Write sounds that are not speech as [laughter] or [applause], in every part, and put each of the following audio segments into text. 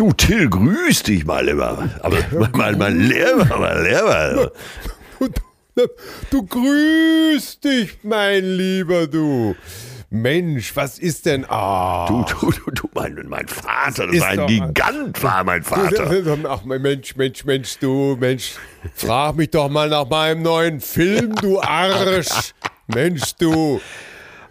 Du, Till, grüß dich mal immer. Aber mal, mal Lehrer, mal Lehrer. Du grüßt dich, mein Lieber, du. Mensch, was ist denn? Ah. Du, du, du, du, mein, mein Vater, das war ein Gigant, war mein Vater. Ach, Mensch, Mensch, Mensch, du, Mensch, frag mich doch mal nach meinem neuen Film, du Arsch. Mensch, du.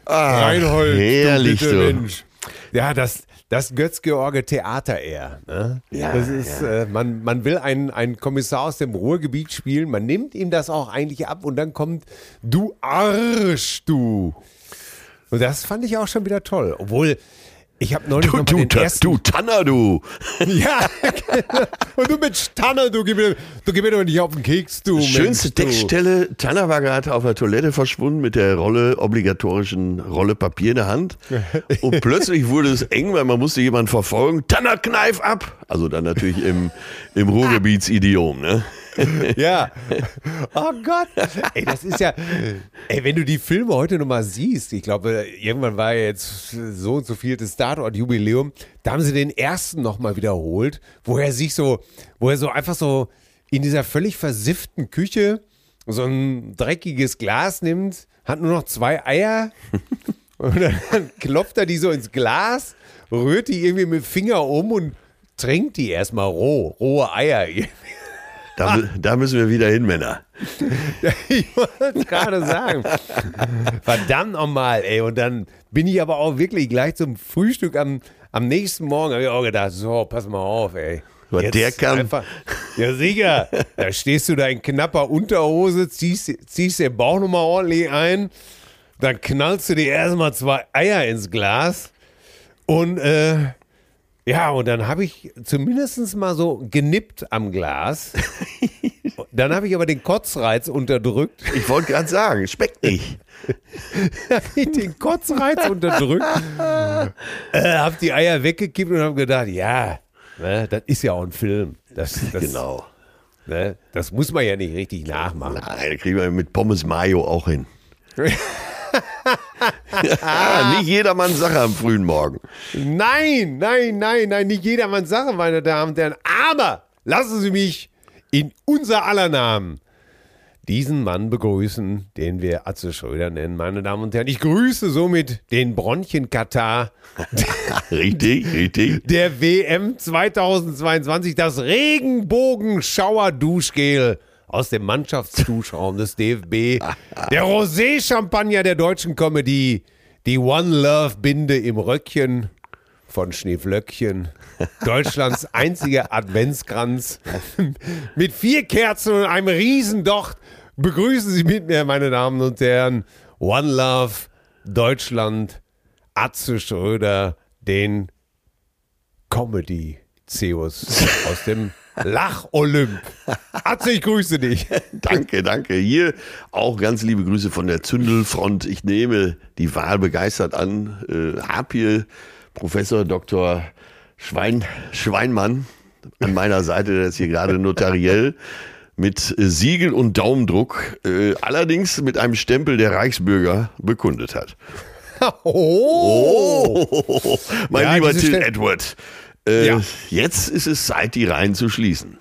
Ah, Reinhold, herrlich, du, bitte, du. Mensch. Ja, das, das Götz-George Theater eher. Ne? Ja, das ist, ja. äh, man, man will einen, einen Kommissar aus dem Ruhrgebiet spielen, man nimmt ihm das auch eigentlich ab und dann kommt du Arsch, du. Und das fand ich auch schon wieder toll. Obwohl, ich habe neulich du, noch mal du, den ersten... Du Tanner, du! [laughs] ja, und du mit Tanner, du gib mir, du gib mir doch nicht auf den Keks, du Schönste Mensch, Textstelle, Tanner war gerade auf der Toilette verschwunden mit der Rolle, obligatorischen Rolle Papier in der Hand. [laughs] Und plötzlich wurde es eng, weil man musste jemanden verfolgen. Tanner, kneif ab! Also dann natürlich im, im Ruhrgebitsidiom, ne? [laughs] ja. Oh Gott. Ey, das ist ja. Ey, wenn du die Filme heute nochmal siehst, ich glaube, irgendwann war ja jetzt so und so viel das Tatort-Jubiläum, da haben sie den ersten nochmal wiederholt, wo er sich so, wo er so einfach so in dieser völlig versifften Küche so ein dreckiges Glas nimmt, hat nur noch zwei Eier [laughs] und dann klopft er die so ins Glas, rührt die irgendwie mit dem Finger um und trinkt die erstmal roh, rohe Eier. Da, da, müssen wir wieder hin, Männer. [laughs] ich wollte gerade sagen. Verdammt nochmal, ey. Und dann bin ich aber auch wirklich gleich zum Frühstück am, am nächsten Morgen, habe ich auch gedacht, so, pass mal auf, ey. Jetzt der kann. Einfach, ja, sicher. Da stehst du da in knapper Unterhose, ziehst, ziehst den Bauch nochmal ordentlich ein, dann knallst du dir erstmal zwei Eier ins Glas und äh, ja, und dann habe ich zumindest mal so genippt am Glas. [laughs] Dann habe ich aber den Kotzreiz unterdrückt. Ich wollte gerade sagen, schmeckt nicht. [laughs] den Kotzreiz unterdrückt. [laughs] äh, habe die Eier weggekippt und habe gedacht, ja, ne, das ist ja auch ein Film. Das, das, genau. Ne, das muss man ja nicht richtig nachmachen. Nein, da kriegen wir mit Pommes Mayo auch hin. Ja, nicht jedermanns Sache am frühen Morgen. Nein, nein, nein, nein, nicht jedermanns Sache, meine Damen und Herren. Aber lassen Sie mich in unser aller Namen diesen Mann begrüßen, den wir Atze Schröder nennen, meine Damen und Herren. Ich grüße somit den Bronchien-Katar. [laughs] richtig, richtig. Der WM 2022, das Regenbogen-Schauer-Duschgel aus dem Mannschaftsduschraum des DFB. Der Rosé-Champagner der deutschen Comedy. Die One Love-Binde im Röckchen von Schneeflöckchen. Deutschlands einziger Adventskranz. mit vier Kerzen und einem Riesendocht. Begrüßen Sie mit mir, meine Damen und Herren. One Love, Deutschland, Atze Schröder den Comedy-Zeus aus dem Lach-Olymp. Atze, ich grüße dich. [laughs] Danke, danke. Hier auch ganz liebe Grüße von der Zündelfront. Ich nehme die Wahl begeistert an. Äh, hab hier Professor Dr. Schwein, Schweinmann an meiner Seite, der ist hier gerade notariell mit Siegel und Daumendruck, äh, allerdings mit einem Stempel der Reichsbürger bekundet hat. [laughs] Oh! Oh, mein Ja, lieber Till Edward, äh, Ja. jetzt ist es Zeit, die Reihen zu schließen.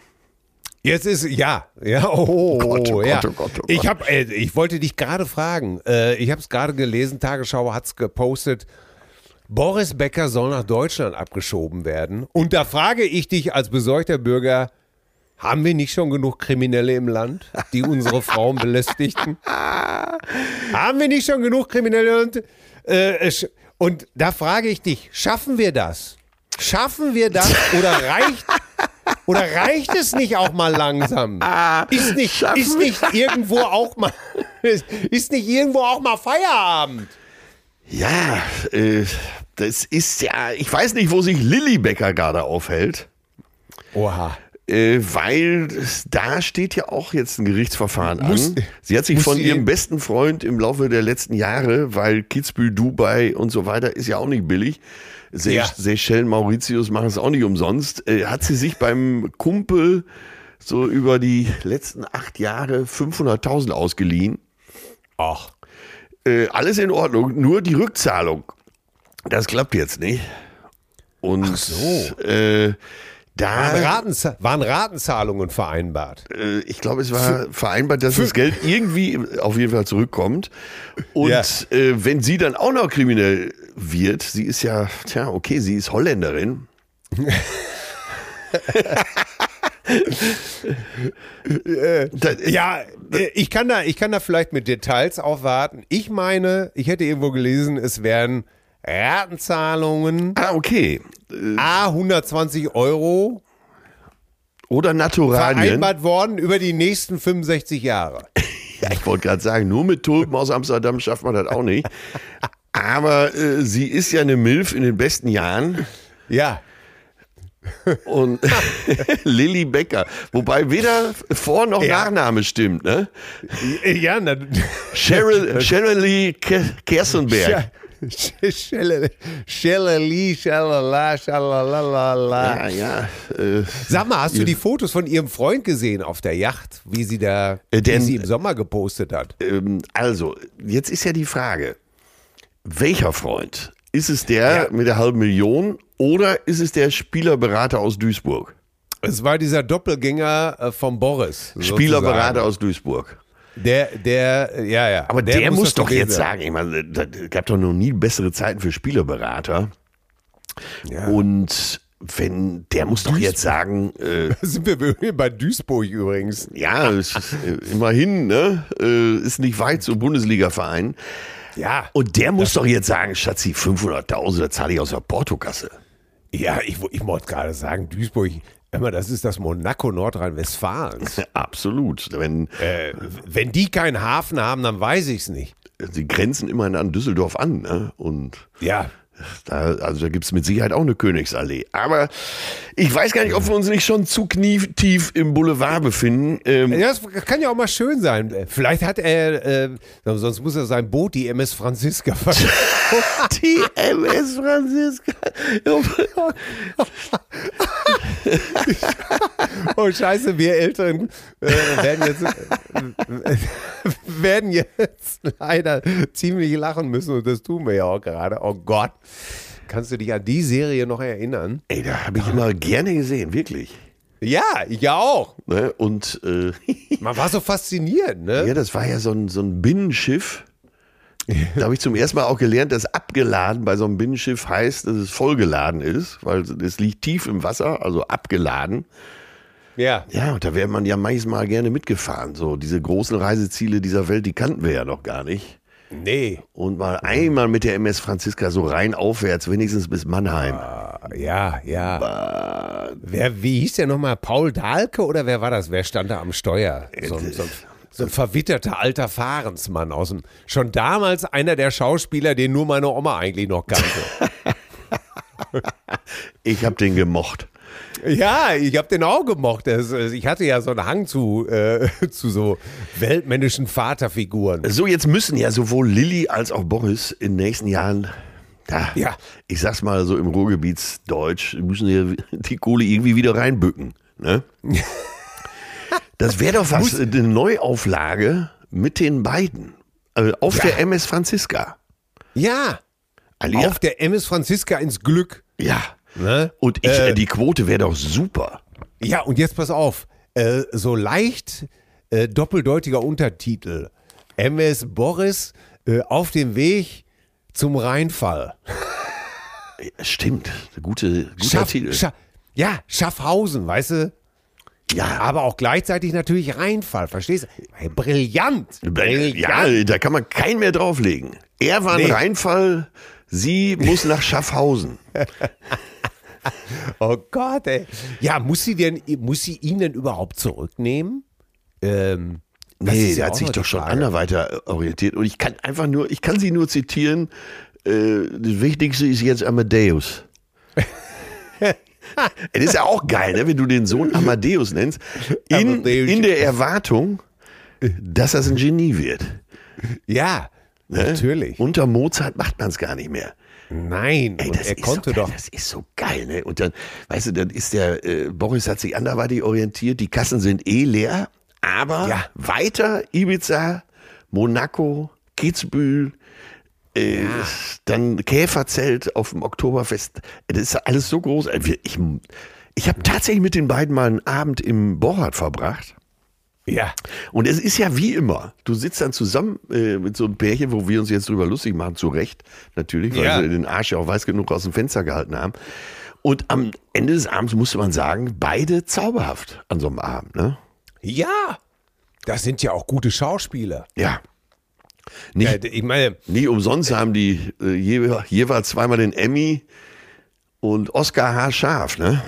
Jetzt ist ja, ja, oh, Gott, oh ja. Gott, oh Gott, oh Ich Gott. habe, äh, ich wollte dich gerade fragen. Äh, ich habe es gerade gelesen. Tagesschau hat's gepostet. Boris Becker soll nach Deutschland abgeschoben werden. Und da frage ich dich als besorgter Bürger: Haben wir nicht schon genug Kriminelle im Land, die unsere Frauen [laughs] belästigten? Haben wir nicht schon genug Kriminelle? Und, äh, und da frage ich dich: Schaffen wir das? Schaffen wir das oder reicht oder reicht es nicht auch mal langsam? Ist nicht, ist nicht irgendwo auch mal, [laughs] ist nicht irgendwo auch mal Feierabend? Ja, äh, das ist ja, ich weiß nicht, wo sich Lilly Becker gerade aufhält. Oha. Äh, weil da steht ja auch jetzt ein Gerichtsverfahren Muss- an. Sie hat sich von ihrem besten Freund im Laufe der letzten Jahre, weil Kitzbühel, Dubai und so weiter ist ja auch nicht billig. Se Ja. Seychellen, Mauritius machen es auch nicht umsonst. Äh, hat sie sich beim Kumpel so über die letzten acht Jahre 500.000 ausgeliehen. Ach. Äh, alles in Ordnung, nur die Rückzahlung. Das klappt jetzt nicht. Und Ach so. äh, Waren, da Ratenza waren Ratenzahlungen vereinbart? äh, ich glaube, es war vereinbart, dass das Geld irgendwie auf jeden Fall zurückkommt. Und Ja. äh, wenn sie dann auch noch kriminell wird, sie ist ja, tja, okay, sie ist Holländerin. Da- Ja, äh, ich kann, da, ich kann da vielleicht mit Details aufwarten. Ich meine, ich hätte irgendwo gelesen, es wären Ratenzahlungen Ah, okay. A 120 Euro Oder Naturalien. vereinbart worden über die nächsten 65 Jahre. [laughs] Ja, ich wollte gerade sagen, nur mit Tulpen aus Amsterdam schafft man das auch nicht. Aber äh, sie ist ja eine Milf in den besten Jahren. Ja. Und [laughs] Lilly Becker. Wobei weder Vor- noch Ja. Nachname stimmt, ne? Ja, na, Cheryl, Cheryl Lee Ke Kersenberg. Schelleli, schalala, schalalala. Ja, ja. Äh, Sag mal, hast du die Fotos von ihrem Freund gesehen auf der Yacht, wie sie da, Äh, wie denn- sie im Sommer gepostet hat? ähm, also, jetzt ist ja die Frage, welcher Freund? Ist es der Ja. mit der halben Million oder ist es der Spielerberater aus Duisburg? Es war dieser Doppelgänger äh, von Boris. Spielerberater aus Duisburg. Der, der, äh, ja, ja. Aber der, muss das doch jetzt sagen, ich meine, da gab doch noch nie bessere Zeiten für Spielerberater. Ja. Und wenn, der muss doch jetzt sagen, äh, [laughs] sind wir bei Duisburg übrigens. ja, es ist, äh, immerhin, ne, äh, ist nicht weit zum Bundesliga-Verein. Ja. Und der muss doch jetzt sagen, Schatzi, 500.000, das zahle ich aus der Portokasse. Ja, ich, ich wollte gerade sagen, Duisburg, immer, das ist das Monaco Nordrhein-Westfalens. [laughs] Absolut. Wenn, äh, wenn die keinen Hafen haben, dann weiß ich es nicht. sie grenzen immerhin an Düsseldorf an, ne? Und Ja. Da, also da gibt's mit Sicherheit auch eine Königsallee. Aber ich weiß gar nicht, ob wir uns nicht schon zu knietief im Boulevard befinden. Ähm, Ja, das kann ja auch mal schön sein. Vielleicht hat er, äh, sonst muss er sein Boot, die MS Franziska, verkaufen. [laughs] Die MS Franziska. Oh Scheiße, wir Älteren äh, werden, jetzt, äh, werden jetzt leider ziemlich lachen müssen und das tun wir ja auch gerade. Oh Gott. Kannst du dich an die Serie noch erinnern? Ey, da habe ich immer gerne gesehen, wirklich. Ja, ich ja auch. Ne? Und äh, [laughs] Man war so fasziniert, ne? ja, das war ja so ein, so ein Binnenschiff. Da habe ich zum ersten Mal auch gelernt, dass abgeladen bei so einem Binnenschiff heißt, dass es vollgeladen ist, weil es liegt tief im Wasser, also abgeladen. Ja. Ja, und da wäre man ja manchmal gerne mitgefahren. So diese großen Reiseziele dieser Welt, die kannten wir ja noch gar nicht. Nee. Und mal einmal mit der MS Franziska so rein aufwärts, wenigstens bis Mannheim. Ja, ja. Wer, wie hieß der nochmal? Paul Dahlke oder wer war das? Wer stand da am Steuer? So, ein- so, so ein verwitterter alter Fahrensmann aus dem, schon damals einer der Schauspieler, den nur meine Oma eigentlich noch kannte. [laughs] Ich habe den gemocht. Ja, ich habe den auch gemocht. Das, ich hatte ja so einen Hang zu, äh, [laughs] zu so weltmännischen Vaterfiguren. So, jetzt müssen ja sowohl Lilly als auch Boris in den nächsten Jahren, ja, Ja. ich sag's mal so im Ruhrgebietsdeutsch, müssen ja die Kohle irgendwie wieder reinbücken. Ne? [laughs] Das wäre doch was, eine Neuauflage mit den beiden. Also auf Ja. der MS Franziska. Ja, Ali- auf der MS Franziska ins Glück. Ja. Ne? Und ich, Äh, die Quote wäre doch super. Ja, und jetzt pass auf. Äh, so leicht äh, doppeldeutiger Untertitel. MS Boris äh, auf dem Weg zum Rheinfall. Stimmt. Gute, guter Schaff, Titel. Scha ja, Schaffhausen, weißt du? ja, Aber auch gleichzeitig natürlich Rheinfall, verstehst du? Brillant. Brillant. ja, da kann man keinen mehr drauflegen. Er war ein Nee. Reinfall, sie muss nach Schaffhausen. [laughs] [laughs] Oh Gott, ey. Ja, muss sie denn, muss sie ihn denn überhaupt zurücknehmen? Ähm, das Nee, ja der hat sich doch schon Frage. anderweiter orientiert. Und ich kann einfach nur, ich kann sie nur zitieren. Äh, das Wichtigste ist jetzt Amadeus. [laughs] Es ist ja auch geil, ne, wenn du den Sohn Amadeus nennst, in, in der Erwartung, dass das ein Genie wird. Ja, Ne? natürlich. Unter Mozart macht man es gar nicht mehr. Nein, Ey, und er konnte so geil, doch. Das ist so geil, ne? Und dann, weißt du, dann ist der, äh, Boris hat sich anderweitig orientiert, die Kassen sind eh leer, aber Ja. weiter Ibiza, Monaco, Kitzbühel, äh, dann Käferzelt auf dem Oktoberfest. Das ist alles so groß. Wir- Ich, ich habe tatsächlich mit den beiden mal einen Abend im Borchardt verbracht. Ja, Und es ist ja wie immer, du sitzt dann zusammen äh, mit so einem Pärchen, wo wir uns jetzt drüber lustig machen, zu Recht natürlich, weil Ja. sie den Arsch ja auch weiß genug aus dem Fenster gehalten haben. Und am Ende des Abends musste man sagen, beide zauberhaft an so einem Abend, ne? ja. Das sind ja auch gute Schauspieler. Ja. Nicht, Ja, ich meine, nie umsonst haben die äh, je, jeweils zweimal den Emmy und Oscar H. Scharf, ne?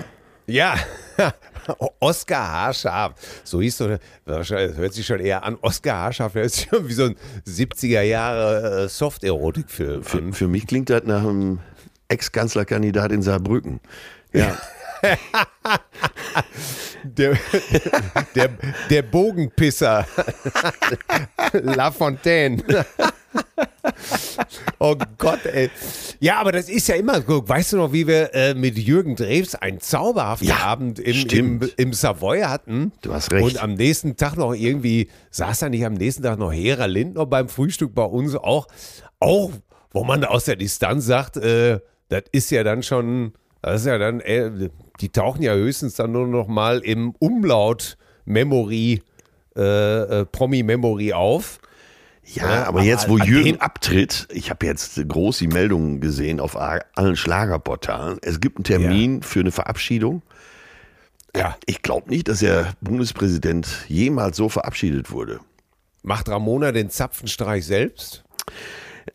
ja. [laughs] [laughs] Oscar Haarscharf. So hieß so, wahrscheinlich hört sich schon eher an. Oscar Haarscharf, ist schon wie so ein 70er Jahre äh, Soft-Erotik-Film. Für, für mich klingt das nach einem Ex-Kanzlerkandidat in Saarbrücken. Ja. [laughs] Der, der, der Bogenpisser. [laughs] La Fontaine. [laughs] Oh Gott, ey. Ja, aber das ist ja immer, weißt du noch, wie wir äh, mit Jürgen Drews einen zauberhaften Ja, Abend im, im, im Savoy hatten? Du hast recht. Und am nächsten Tag noch irgendwie, saß da nicht am nächsten Tag noch Hera Lindner beim Frühstück bei uns auch, auch, wo man aus der Distanz sagt, äh, das ist ja dann schon, das ist ja dann, äh, die tauchen ja höchstens dann nur noch mal im Umlaut-Memory, äh, äh, Promi-Memory auf. Ja, Ja, aber jetzt, wo Jürgen abtritt, ich habe jetzt groß die Meldungen gesehen auf allen Schlagerportalen. Es gibt einen Termin für eine Verabschiedung. Ja. Ich glaube nicht, dass der Bundespräsident jemals so verabschiedet wurde. Macht Ramona den Zapfenstreich selbst?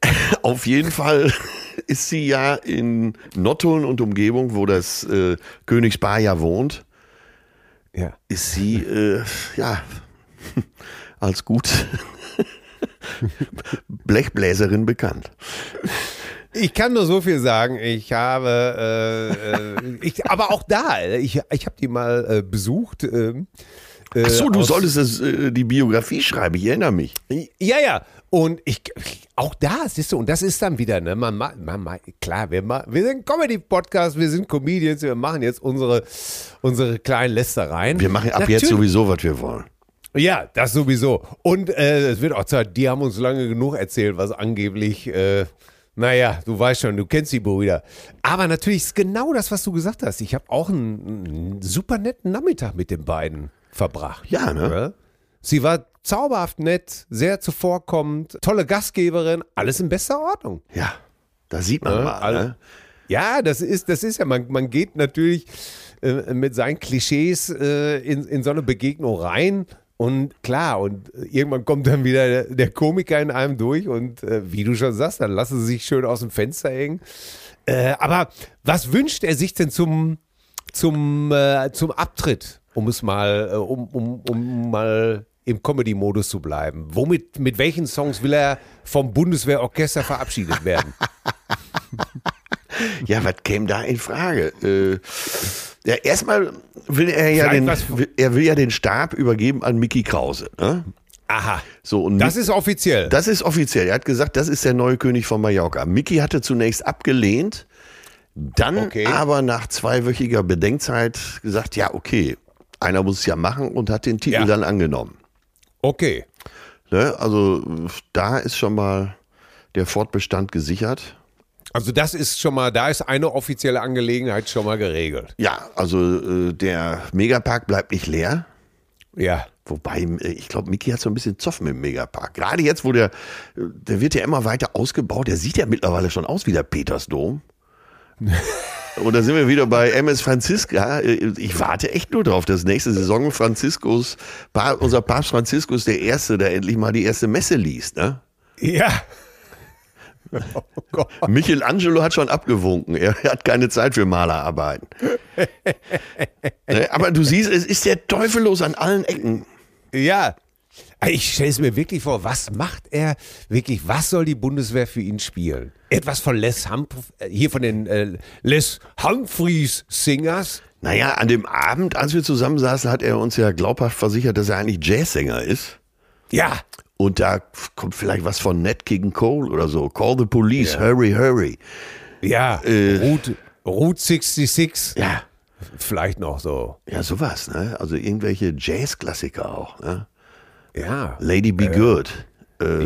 [laughs] Auf jeden Fall [laughs] ist sie ja in Nottuln und Umgebung, wo das äh, Königspaar ja wohnt, Ja. ist sie äh, ja [laughs] als gut [laughs] Blechbläserin bekannt. Ich kann nur so viel sagen. Ich habe, äh, äh, ich, aber auch da, ich, ich habe die mal äh, besucht. ähm, äh, Ach so, du aus- solltest das, äh, die Biografie schreiben, ich erinnere mich. Ja, ja. Und ich, auch da, siehst du, und das ist dann wieder, ne, man, ma- man, ma- klar, wir, wir sind Comedy-Podcast, wir sind Comedians, wir machen jetzt unsere, unsere kleinen Lästereien. Wir machen ab Natürlich- jetzt sowieso, was wir wollen. Ja, das sowieso. Und äh, es wird auch Zeit, die haben uns lange genug erzählt, was angeblich, äh, naja, du weißt schon, du kennst die Brüder. Aber natürlich ist genau das, was du gesagt hast. Ich habe auch einen, einen super netten Nachmittag mit den beiden verbracht. Ja, ne? Sie war zauberhaft nett, sehr zuvorkommend, tolle Gastgeberin, alles in bester Ordnung. Ja, da sieht man Ja, mal. alle- Ne? Ja, das ist, das ist ja, man, man geht natürlich äh, mit seinen Klischees äh, in, in so eine Begegnung rein. Und klar, und irgendwann kommt dann wieder der, der Komiker in einem durch und äh, wie du schon sagst, dann lassen sie sich schön aus dem Fenster hängen. Äh, aber was wünscht er sich denn zum, zum, äh, zum Abtritt? Um es mal, äh, um, um, um mal im Comedy-Modus zu bleiben. Womit, mit welchen Songs will er vom Bundeswehrorchester verabschiedet werden? [laughs] Ja, was käme da in Frage? Äh, ja, erstmal will er ja Vielleicht den, was- will- er will ja den Stab übergeben an Mickey Krause. Ne? Aha. So, und Das ist offiziell. das ist offiziell. Er hat gesagt, das ist der neue König von Mallorca. Mickey hatte zunächst abgelehnt, dann Okay. aber nach zweiwöchiger Bedenkzeit gesagt, ja, okay, einer muss es ja machen und hat den Titel Ja. dann angenommen. Okay. Ne? Also da ist schon mal der Fortbestand gesichert. Also das ist schon mal, da ist eine offizielle Angelegenheit schon mal geregelt. Ja, also äh, der Megapark bleibt nicht leer. Ja. Wobei, äh, ich glaube, Mickey hat so ein bisschen Zoff mit dem Megapark. Gerade jetzt, wo der, äh, der wird ja immer weiter ausgebaut. Der sieht ja mittlerweile schon aus wie der Petersdom. [laughs] Und da sind wir wieder bei MS Franziska. Äh, Ich warte echt nur drauf, dass nächste Saison Franziskus, unser Papst Franziskus der Erste, der endlich mal die erste Messe liest. Ne? Ja. Oh. [laughs] Michelangelo hat schon abgewunken. Er hat keine Zeit für Malerarbeiten. [laughs] Ne, Aber du siehst, es ist der Teufel los an allen Ecken. Ja. Ich stelle es mir wirklich vor, was macht er wirklich, was soll die Bundeswehr für ihn spielen? Etwas von Les Humphreys, hier von den äh, Les Humphreys Singers? Naja, an dem Abend, als wir zusammensaßen, hat er uns ja glaubhaft versichert, dass er eigentlich Jazzsänger ist. Ja. Und da kommt vielleicht was von Nat King Cole oder so. Call the police, hurry, hurry. Ja. Route, Route 66. Ja, Vielleicht noch so. ja, sowas, ne? Also irgendwelche Jazzklassiker auch, ne? Ja. Lady Be Good.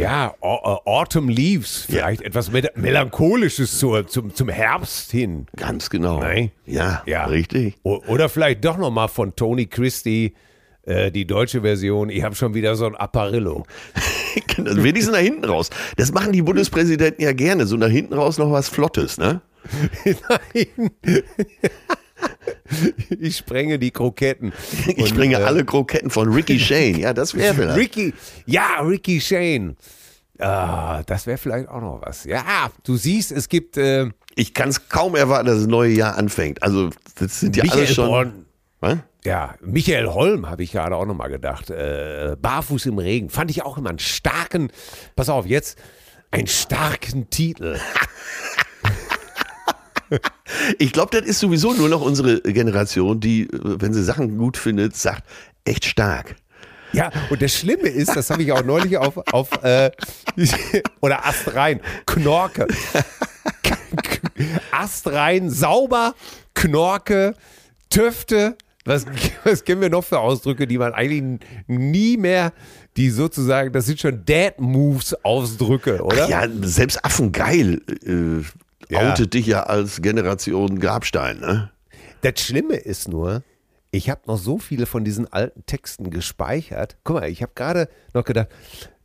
Ja, Au- äh, Autumn Leaves. Vielleicht etwas Mel- Melancholisches zur, zum, zum Herbst hin. Ganz genau. Nein. Ja, Ja. richtig. O- Oder vielleicht doch nochmal von Tony Christie äh, die deutsche Version. Ich habe schon wieder so ein Apparillo. [laughs] Also wenigstens nach hinten raus. Das machen die Bundespräsidenten ja gerne. So nach hinten raus noch was Flottes, ne? [laughs] Nein. ich sprenge die Kroketten. Ich Und, bringe äh, alle Kroketten von Ricky [laughs] Shane. Ja, das wäre vielleicht. Ricky, ja, Ricky Shane. Ah, das wäre vielleicht auch noch was. Ja, du siehst, es gibt äh, Ich kann es kaum erwarten, dass das neue Jahr anfängt. Also, das sind ja Michael alles schon. Born. Was? Ja, Michael Holm habe ich gerade auch nochmal gedacht. Äh, Barfuß im Regen. Fand ich auch immer einen starken, pass auf, jetzt einen starken Titel. [laughs] Ich glaube, das ist sowieso nur noch unsere Generation, die, äh, wenn sie Sachen gut findet, sagt, echt stark. Ja, und das Schlimme ist, das habe ich auch neulich auf, auf äh, [laughs] oder Astrein, Knorke. Astrein, sauber, Knorke, Töfte. Was, [laughs] was kennen wir noch für Ausdrücke, die man eigentlich nie mehr, die sozusagen, das sind schon Dad-Moves-Ausdrücke, oder? Ja, selbst Affengeil äh, Ja. outet dich ja als Generation Grabstein, ne? Das Schlimme ist nur, ich habe noch so viele von diesen alten Texten gespeichert. Guck mal, ich habe gerade noch gedacht,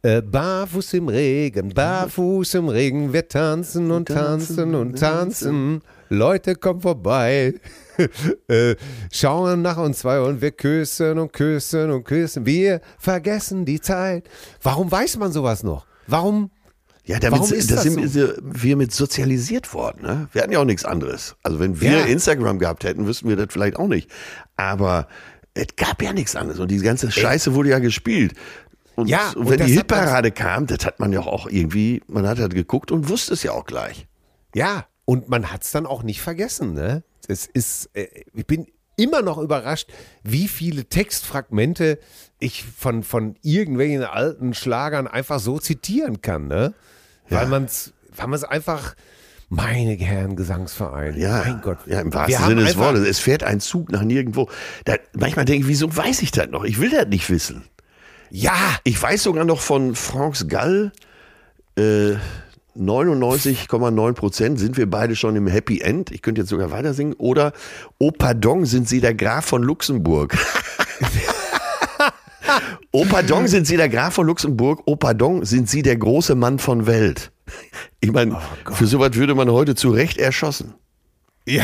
äh, barfuß im Regen, barfuß im Regen, wir tanzen und tanzen und tanzen. Leute, kommen vorbei. [laughs] äh, schauen nach uns zwei und wir küssen und küssen und küssen. Wir vergessen die Zeit. Warum weiß man sowas noch? Warum? Ja, damit Warum ist das sind wir- wir mit sozialisiert worden. Ne? Wir hatten ja auch nichts anderes. Also wenn wir Ja. Instagram gehabt hätten, wüssten wir das vielleicht auch nicht. Aber es gab ja nichts anderes. Und die ganze Scheiße wurde ja gespielt. Und, Ja, und und wenn das die Hitparade kam, das hat man ja auch irgendwie, man hat halt geguckt und wusste es ja auch gleich. Ja, und man hat es dann auch nicht vergessen. Ne? Es ist, äh, ich bin immer noch überrascht, wie viele Textfragmente ich von, von irgendwelchen alten Schlagern einfach so zitieren kann. Ne? Weil man es weil man's einfach, meine Herren Gesangsverein, Ja, mein Gott. ja im wahrsten Sinne des Wortes. Es fährt ein Zug nach nirgendwo. Da, manchmal denke ich, wieso weiß ich das noch? Ich will das nicht wissen. Ja, Ich weiß sogar noch von Franz Gall, äh, 99,9 Prozent sind wir beide schon im Happy End. Ich könnte jetzt sogar weiter singen. Oder, oh pardon, sind Sie der Graf von Luxemburg. [laughs] oh pardon, sind Sie der Graf von Luxemburg. Oh pardon, sind Sie der große Mann von Welt. Ich meine, für sowas würde man heute zu Recht erschossen. Ja.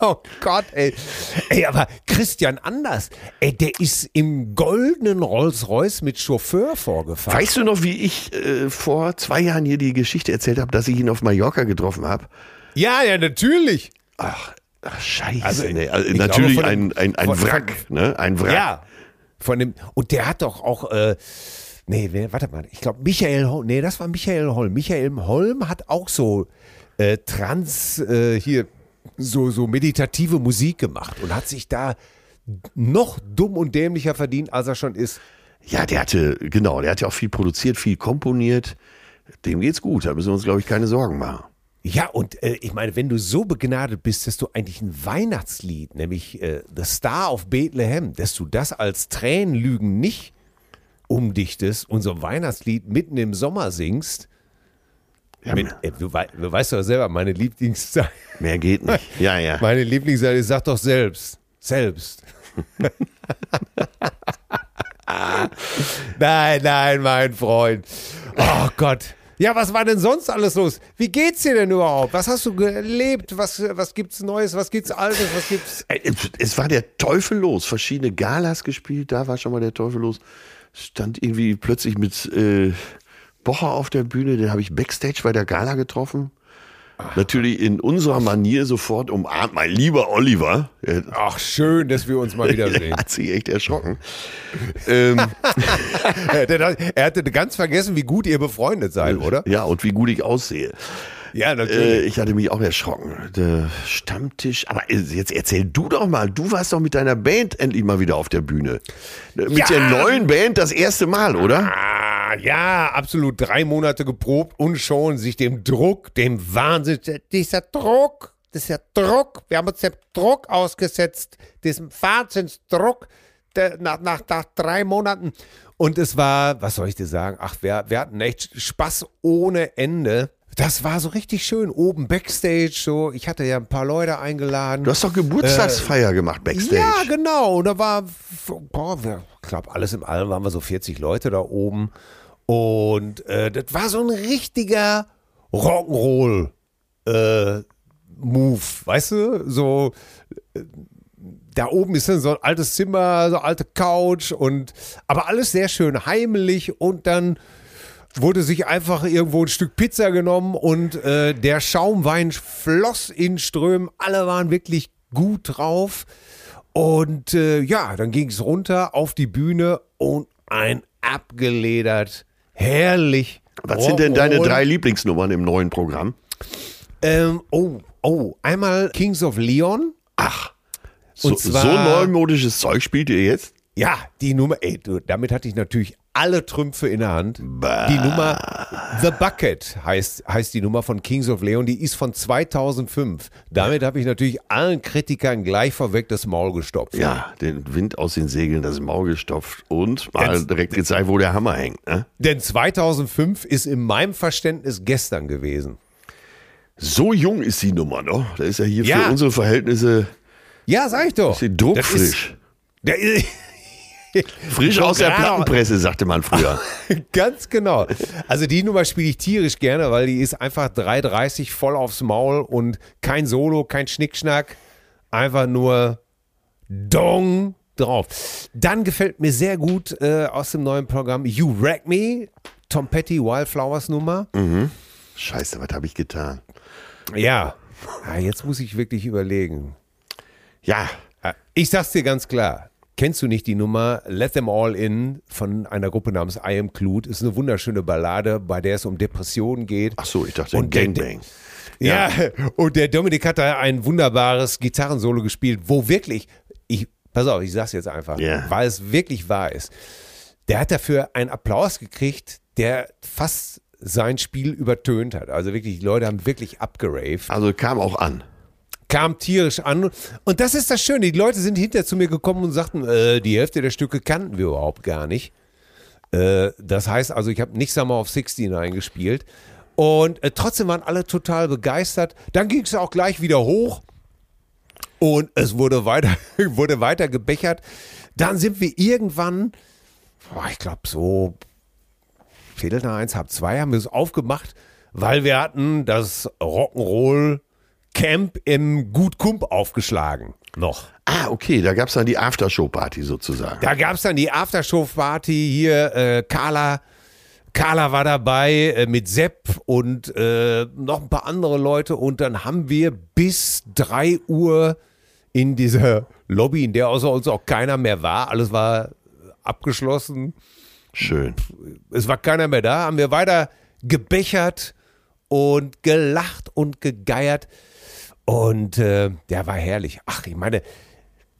[laughs] Oh Gott, ey. Ey, aber Christian Anders, ey, der ist im goldenen Rolls-Royce mit Chauffeur vorgefahren. Weißt du noch, wie ich äh, vor zwei Jahren hier die Geschichte erzählt habe, dass ich ihn auf Mallorca getroffen habe? Ja, ja, natürlich. Ach, ach scheiße. Also, nee. also ich natürlich glaube, ein, ein, ein von- Wrack, ne? Ein Wrack. Ja. Von dem, und der hat doch auch, äh, nee, wer, warte mal, ich glaube Michael Holm, nee, das war Michael Holm. Michael Holm hat auch so äh, Trans, äh, hier, so, so meditative Musik gemacht und hat sich da noch dumm und dämlicher verdient, als er schon ist. Ja, der hatte, genau, der hat ja auch viel produziert, viel komponiert. Dem geht's gut, da müssen wir uns, glaube ich, keine Sorgen machen. Ja, und äh, ich meine, wenn du so begnadet bist, dass du eigentlich ein Weihnachtslied, nämlich äh, The Star of Bethlehem, dass du das als Tränenlügen nicht umdichtest und so ein Weihnachtslied mitten im Sommer singst. Ja, Mit, äh, du, wei du weißt doch selber, meine Lieblingszeit. Mehr geht nicht. [laughs] Ja, ja. Meine Lieblingszeit, sag doch selbst. Selbst. [laughs] nein, nein, mein Freund. Oh Gott. Ja, was war denn sonst alles los? Wie geht's dir denn überhaupt? Was hast du gelebt? Was, was gibt's Neues? Was gibt's Altes? Was gibt's? Es war der Teufel los. Verschiedene Galas gespielt, da war schon mal der Teufel los. Stand irgendwie plötzlich mit äh, Bocher auf der Bühne, den habe ich Backstage bei der Gala getroffen. Natürlich in unserer Manier sofort umarmt, mein lieber Oliver. Er, Ach, schön, dass wir uns mal [laughs] er wiedersehen. hat sich echt erschrocken. [laughs] ähm, [laughs] er, er hatte ganz vergessen, wie gut ihr befreundet seid, oder? ja, und wie gut ich aussehe. Ja, Äh, ich hatte mich auch erschrocken. Der Stammtisch. Aber jetzt erzähl du doch mal, du warst doch mit deiner Band endlich mal wieder auf der Bühne. Äh, Mit Ja. der neuen Band das erste Mal, oder? Ja, absolut drei Monate geprobt und schon sich dem Druck, dem Wahnsinn, dieser Druck, der Druck, wir haben uns dem Druck ausgesetzt, diesem Wahnsinnsdruck der, nach, nach, nach drei Monaten. Und es war, was soll ich dir sagen, ach, wir, wir hatten echt Spaß ohne Ende. Das war so richtig schön, oben Backstage, so, ich hatte ja ein paar Leute eingeladen. Du hast doch Geburtstagsfeier gemacht backstage. Ja, genau. Und da war, boah, wir- ich glaube, alles im Allem waren wir so 40 Leute da oben. Und äh, das war so ein richtiger Rock'n'Roll äh, Move, weißt du? So äh, da oben ist dann so ein altes Zimmer, so eine alte Couch und aber alles sehr schön heimlich und dann wurde sich einfach irgendwo ein Stück Pizza genommen und äh, der Schaumwein floss in Strömen. Alle waren wirklich gut drauf. Und äh, ja, dann ging es runter auf die Bühne und ein abgeledert, herrlich. Was sind denn deine Rock'n'Roll. drei Lieblingsnummern im neuen Programm? Ähm, oh, oh, einmal Kings of Leon. Ach, so, Und zwar- so neumodisches Zeug spielt ihr jetzt? Ja, die Nummer, ey, du, damit hatte ich natürlich alle Trümpfe in der Hand. Die Nummer The Bucket heißt, heißt die Nummer von Kings of Leon, die ist von 2005. Damit habe ich natürlich allen Kritikern gleich vorweg das Maul gestopft. Ja, den Wind aus den Segeln, das Maul gestopft und mal Jetzt- direkt gezeigt, wo der Hammer hängt. Ne? Denn 2005 ist in meinem Verständnis gestern gewesen. So jung ist die Nummer noch. Da ist ja hier Ja. für unsere Verhältnisse Ja, sag ich doch. ist Das druckfrisch. ist, der [laughs] Frisch aus der Plattenpresse, sagte man früher. [laughs] Ganz genau. Also die Nummer spiele ich tierisch gerne, weil die ist einfach 3,30 voll aufs Maul und kein Solo, kein Schnickschnack, einfach nur Dong drauf. Dann gefällt mir sehr gut äh, aus dem neuen Programm You Wreck Me, Tom Petty Wildflowers Nummer. Scheiße, was habe ich getan? Ja. ja, jetzt muss ich wirklich überlegen. Ja, Ja, Ich sag's dir ganz klar. Kennst du nicht die Nummer Let Them All In von einer Gruppe namens I Am Clued? Ist eine wunderschöne Ballade, bei der es um Depressionen geht. ach so, ich dachte Und der- Gangbang. Ja. und der Dominik hat da ein wunderbares Gitarrensolo gespielt, wo wirklich, ich, pass auf, ich sag's jetzt einfach, Ja. weil es wirklich wahr ist. Der hat dafür einen Applaus gekriegt, der fast sein Spiel übertönt hat. Also wirklich, die Leute haben wirklich abgeraved Also kam auch an. Kam tierisch an. Und das ist das Schöne. Die Leute sind hinterher zu mir gekommen und sagten, äh, die Hälfte der Stücke kannten wir überhaupt gar nicht. Äh, das heißt also, ich habe nicht Summer of 16 eingespielt. Und äh, trotzdem waren alle total begeistert. Dann ging es auch gleich wieder hoch. Und es wurde weiter, [laughs] wurde weiter gebechert. Dann sind wir irgendwann, boah, ich glaube so Viertel nach eins, halb zwei haben wir es aufgemacht, weil wir hatten das Rock'n'Roll Camp im Gut Kump aufgeschlagen. Noch. Ah, okay, da gab es dann die Aftershow-Party sozusagen. Da gab es dann die Aftershow-Party hier, äh, Carla. Carla war dabei äh, mit Sepp und äh, noch ein paar andere Leute und dann haben wir bis 3 Uhr in dieser Lobby, in der außer uns auch keiner mehr war, alles war abgeschlossen. Schön. Es war keiner mehr da, haben wir weiter gebechert und gelacht und gegeiert. Und äh, der war herrlich. Ach, ich meine,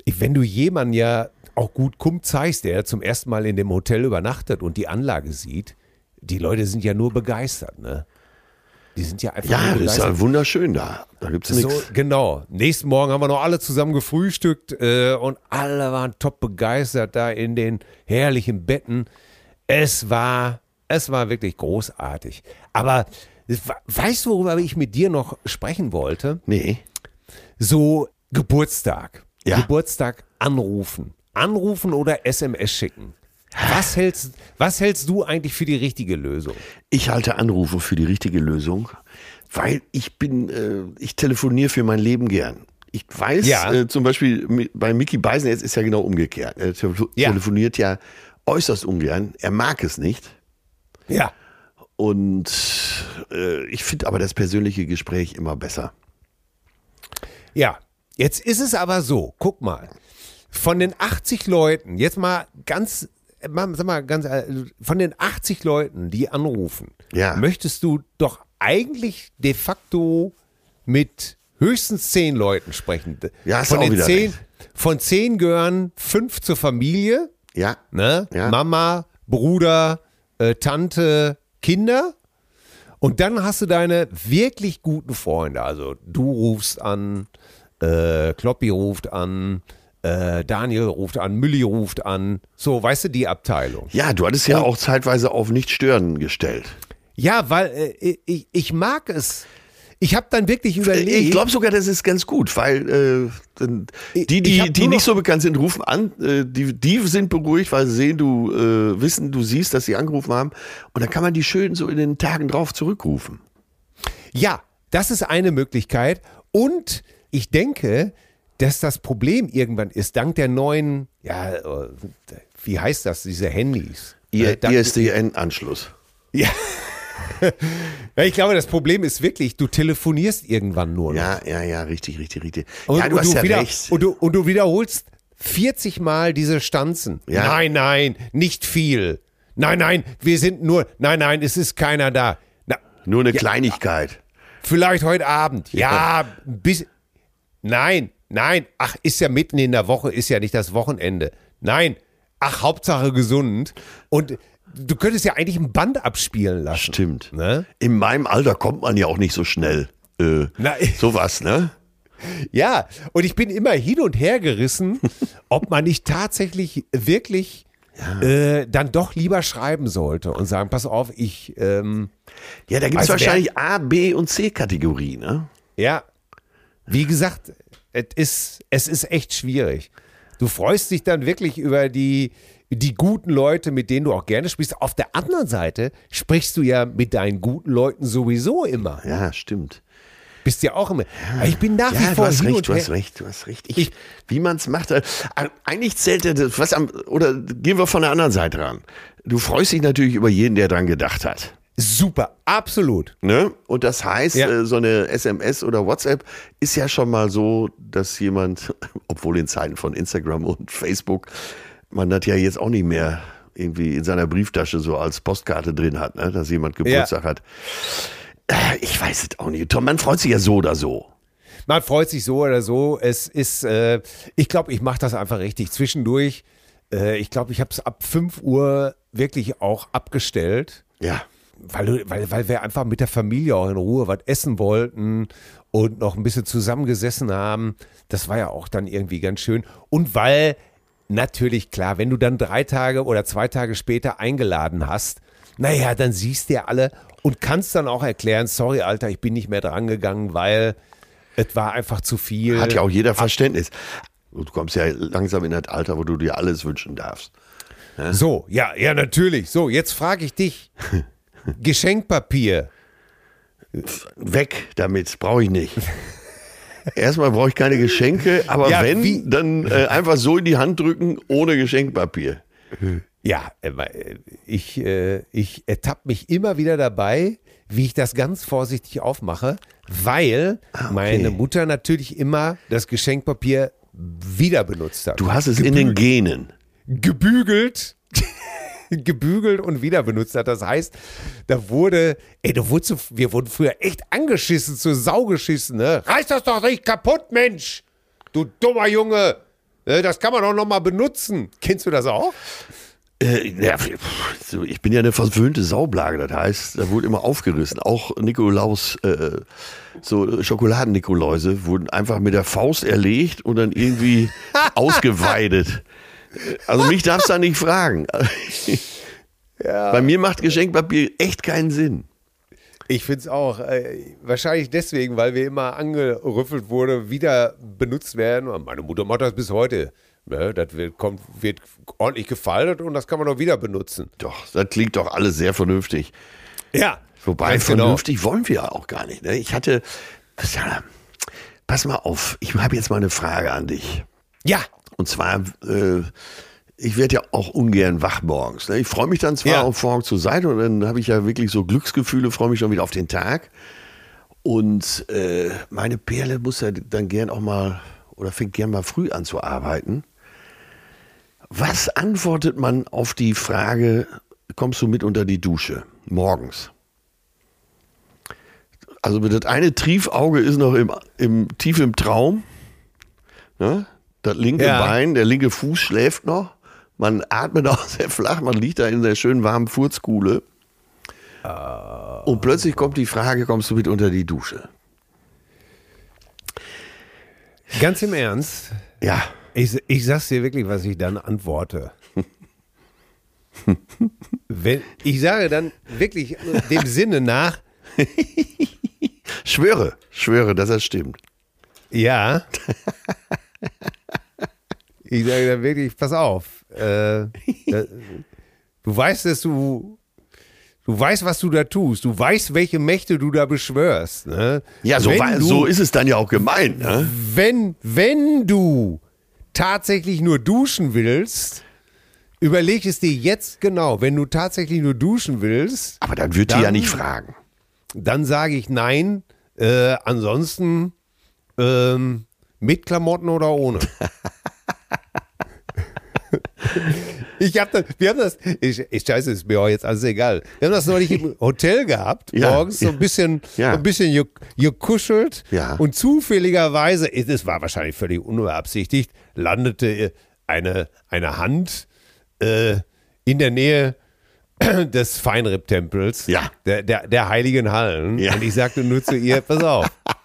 ich, wenn du jemanden ja auch gut Kump zeigst, der zum ersten Mal in dem Hotel übernachtet und die Anlage sieht, die Leute sind ja nur begeistert, ne? Die sind ja einfach Ja, das ist ja wunderschön da. Da gibt es So, nichts. genau. Nächsten Morgen haben wir noch alle zusammen gefrühstückt äh, und alle waren top begeistert da in den herrlichen Betten. Es war, es war wirklich großartig. Aber weißt du, worüber ich mit dir noch sprechen wollte? Nee. So Geburtstag. Ja. Geburtstag anrufen. Anrufen oder SMS schicken. Was hältst, was hältst du eigentlich für die richtige Lösung? Ich halte Anrufe für die richtige Lösung, weil ich bin, äh, ich telefoniere für mein Leben gern. Ich weiß, Ja. äh, zum Beispiel bei Mickey Beisen jetzt ist ja genau umgekehrt. Er tele Ja. telefoniert ja äußerst ungern. Er mag es nicht. Ja. Und äh, ich finde aber das persönliche Gespräch immer besser. Ja, jetzt ist es aber so, guck mal, von den 80 Leuten, jetzt mal ganz, mal, sag mal ganz, äh, von den 80 Leuten, die anrufen, Ja. möchtest du doch eigentlich de facto mit höchstens 10 Leuten sprechen. Ja, hast von auch den wieder 10, recht. von 10 gehören 5 zur Familie, Ja. ne? Ja. Mama, Bruder, äh, Tante, Kinder. Und dann hast du deine wirklich guten Freunde. Also du rufst an, äh, Kloppi ruft an, äh, Daniel ruft an, Mülli ruft an. So, weißt du, die Abteilung. Ja, du hattest ja auch zeitweise auf nicht stören gestellt. Ja, weil äh, ich, ich mag es. Ich habe dann wirklich überlegt. Ich glaube sogar, das ist ganz gut, weil äh, die, die, die nicht so bekannt sind, rufen an. Äh, die, die sind beruhigt, weil sie sehen, du äh, wissen, du siehst, dass sie angerufen haben. Und dann kann man die schön so in den Tagen drauf zurückrufen. Ja, das ist eine Möglichkeit. Und ich denke, dass das Problem irgendwann ist, dank der neuen, ja, äh, wie heißt das, diese Handys. Ihr Äh, dank- ISDN-Anschluss. Ja. Ja, ich glaube, das Problem ist wirklich, du telefonierst irgendwann nur noch. Ja, ja, ja, richtig, richtig, richtig. Und, ja, du und hast ja wieder, recht. Und du, und du wiederholst 40 Mal diese Stanzen. Ja. Nein, nein, nicht viel. Nein, nein, wir sind nur, nein, nein, es ist keiner da. Na, Nur eine Kleinigkeit. vielleicht heute Abend. Ja, bis. Nein, nein. Ach, ist ja mitten in der Woche, ist ja nicht das Wochenende. Nein. Ach, Hauptsache gesund. Und du könntest ja eigentlich ein Band abspielen lassen. Stimmt. Ne? In meinem Alter kommt man ja auch nicht so schnell. Äh, Na, sowas, ne? Ja, und ich bin immer hin und her gerissen, [laughs] ob man nicht tatsächlich wirklich äh, dann doch lieber schreiben sollte und sagen, pass auf, ich, ähm, Ja, da gibt es wahrscheinlich A, B und C-Kategorie, ne? ja, wie gesagt, es ist, es ist echt schwierig. Du freust dich dann wirklich über die, die guten Leute, mit denen du auch gerne sprichst. Auf der anderen Seite sprichst du ja mit deinen guten Leuten sowieso immer. Ja, stimmt. Bist ja auch immer. Aber Ich bin nach Ja, wie du vor hast hin recht, du hast recht, du hast recht. Ich, Ich- wie man es macht. äh, Eigentlich zählt ja das, was am, oder gehen wir von der anderen Seite ran. Du freust dich natürlich über jeden, der dran gedacht hat. Super, absolut. Ne? Und das heißt, Ja. äh, so eine SMS oder WhatsApp ist ja schon mal so, dass jemand, [laughs] obwohl in Zeiten von Instagram und Facebook, man das ja jetzt auch nicht mehr irgendwie in seiner Brieftasche so als Postkarte drin hat, ne? dass jemand Geburtstag hat. Äh, Ich weiß es auch nicht. Tom, man freut sich ja so oder so. Man freut sich so oder so. Es ist, äh, ich glaube, ich mache das einfach richtig. Zwischendurch, äh, ich glaube, ich habe es ab 5 Uhr wirklich auch abgestellt, Ja. weil, weil, weil wir einfach mit der Familie auch in Ruhe was essen wollten und noch ein bisschen zusammengesessen haben. Das war ja auch dann irgendwie ganz schön. Und weil natürlich klar, wenn du dann drei Tage oder zwei Tage später eingeladen hast, naja, dann siehst du ja alle und kannst dann auch erklären, sorry, Alter, ich bin nicht mehr drangegangen, weil es war einfach zu viel. Hat ja auch jeder Verständnis. Du kommst ja langsam in das Alter, wo du dir alles wünschen darfst. So, ja, ja, natürlich. So, jetzt frage ich dich. [laughs] Geschenkpapier. Weg damit, brauche ich nicht. Erstmal brauche ich keine Geschenke, aber Ja, wenn, wie- dann äh, einfach so in die Hand drücken, ohne Geschenkpapier. Ja, äh, ich, äh, ich ertappe mich immer wieder dabei, wie ich das ganz vorsichtig aufmache, weil Ah, meine Mutter natürlich immer das Geschenkpapier wieder benutzt hat. Du hast es in den Genen. gebügelt, [laughs] gebügelt und wieder benutzt hat. Das heißt, da wurde, ey, da wurde wir wurden früher echt angeschissen, zur Sau geschissen, ne? Reiß das doch nicht kaputt, Mensch! Du dummer Junge! Ne, Das kann man doch noch mal benutzen. Kennst du das auch? Äh, ja, ich bin ja eine verwöhnte Saublage, das heißt, da wurde immer aufgerissen. Auch Nikolaus, äh, so Schokoladen-Nikoläuse wurden einfach mit der Faust erlegt und dann irgendwie [laughs] ausgeweidet. Also mich darfst du da nicht fragen. [laughs] Bei mir macht Geschenkpapier echt keinen Sinn. Ich finde es auch. Äh, wahrscheinlich deswegen, weil wir immer angerüffelt wurde, wieder benutzt werden. Meine Mutter macht das bis heute. Ne, das wird, kommt, wird ordentlich gefaltet und das kann man auch wieder benutzen. Doch, das klingt doch alles sehr vernünftig. Ja. Wobei, genau. vernünftig wollen wir ja auch gar nicht. Ne? Ich hatte, ja, pass mal auf, ich habe jetzt mal eine Frage an dich. Ja. Und zwar, äh, ich werde ja auch ungern wach morgens. Ne? Ich freue mich dann zwar Ja. auf morgens zur Seite und dann habe ich ja wirklich so Glücksgefühle, freue mich schon wieder auf den Tag. Und äh, meine Perle muss ja dann gern auch mal oder fängt gern mal früh an zu arbeiten. Was antwortet man auf die Frage, kommst du mit unter die Dusche morgens? Also das eine Triefauge ist noch im, im, tief im Traum. Ne? Das linke Ja. Bein, der linke Fuß schläft noch. Man atmet [laughs] auch sehr flach, man liegt da in der schönen warmen Furzkuhle. Und plötzlich kommt die Frage, kommst du mit unter die Dusche? Ganz im Ernst. Ja, Ich, ich sag's dir wirklich, was ich dann antworte. Wenn, ich sage dann wirklich dem Sinne nach, [laughs] schwöre, schwöre, dass das stimmt. ja. [laughs] Ich sage dann wirklich, pass auf. Äh, da, du weißt, dass du. Du weißt, was du da tust. Du weißt, welche Mächte du da beschwörst. Ne? Ja, so, war, du- so ist es dann ja auch gemeint. Ne? wenn, wenn du tatsächlich nur duschen willst, überleg es dir jetzt genau. Wenn du tatsächlich nur duschen willst, Aber dann wird die ja nicht fragen. dann sage ich nein. Äh, ansonsten ähm, mit Klamotten oder ohne. [laughs] Ich hab das, wir haben das, ich, ich scheiße, ist mir auch jetzt alles egal. Wir haben das neulich im [laughs] Hotel gehabt, Ja, morgens so ein bisschen, Ja. ein bisschen ge- gekuschelt und zufälligerweise, es war wahrscheinlich völlig unbeabsichtigt, landete eine, eine Hand äh, in der Nähe [clears throat] des Feinripp-Tempels, Ja. der, der, der heiligen Hallen. Und ich sagte nur zu ihr, pass auf. [laughs]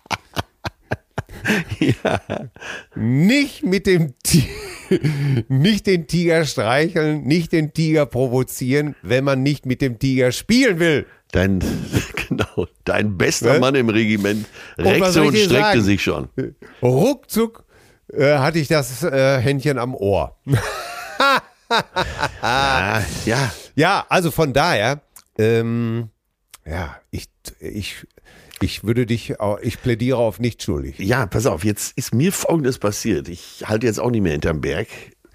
[laughs] Nicht mit dem Ti- [laughs] nicht den Tiger streicheln, nicht den Tiger provozieren, wenn man nicht mit dem Tiger spielen will. Dein, [laughs] genau, dein bester Ne? Mann im Regiment was reckte und dir streckte sagen? sich schon. Ruckzuck äh, hatte ich das äh, Händchen am Ohr. Ah, ja, Ja, also von daher, ähm, ja, ich, ich, ich würde dich, ich plädiere auf nicht schuldig. ja, pass auf, jetzt ist mir Folgendes passiert. Ich halte jetzt auch nicht mehr hinterm Berg.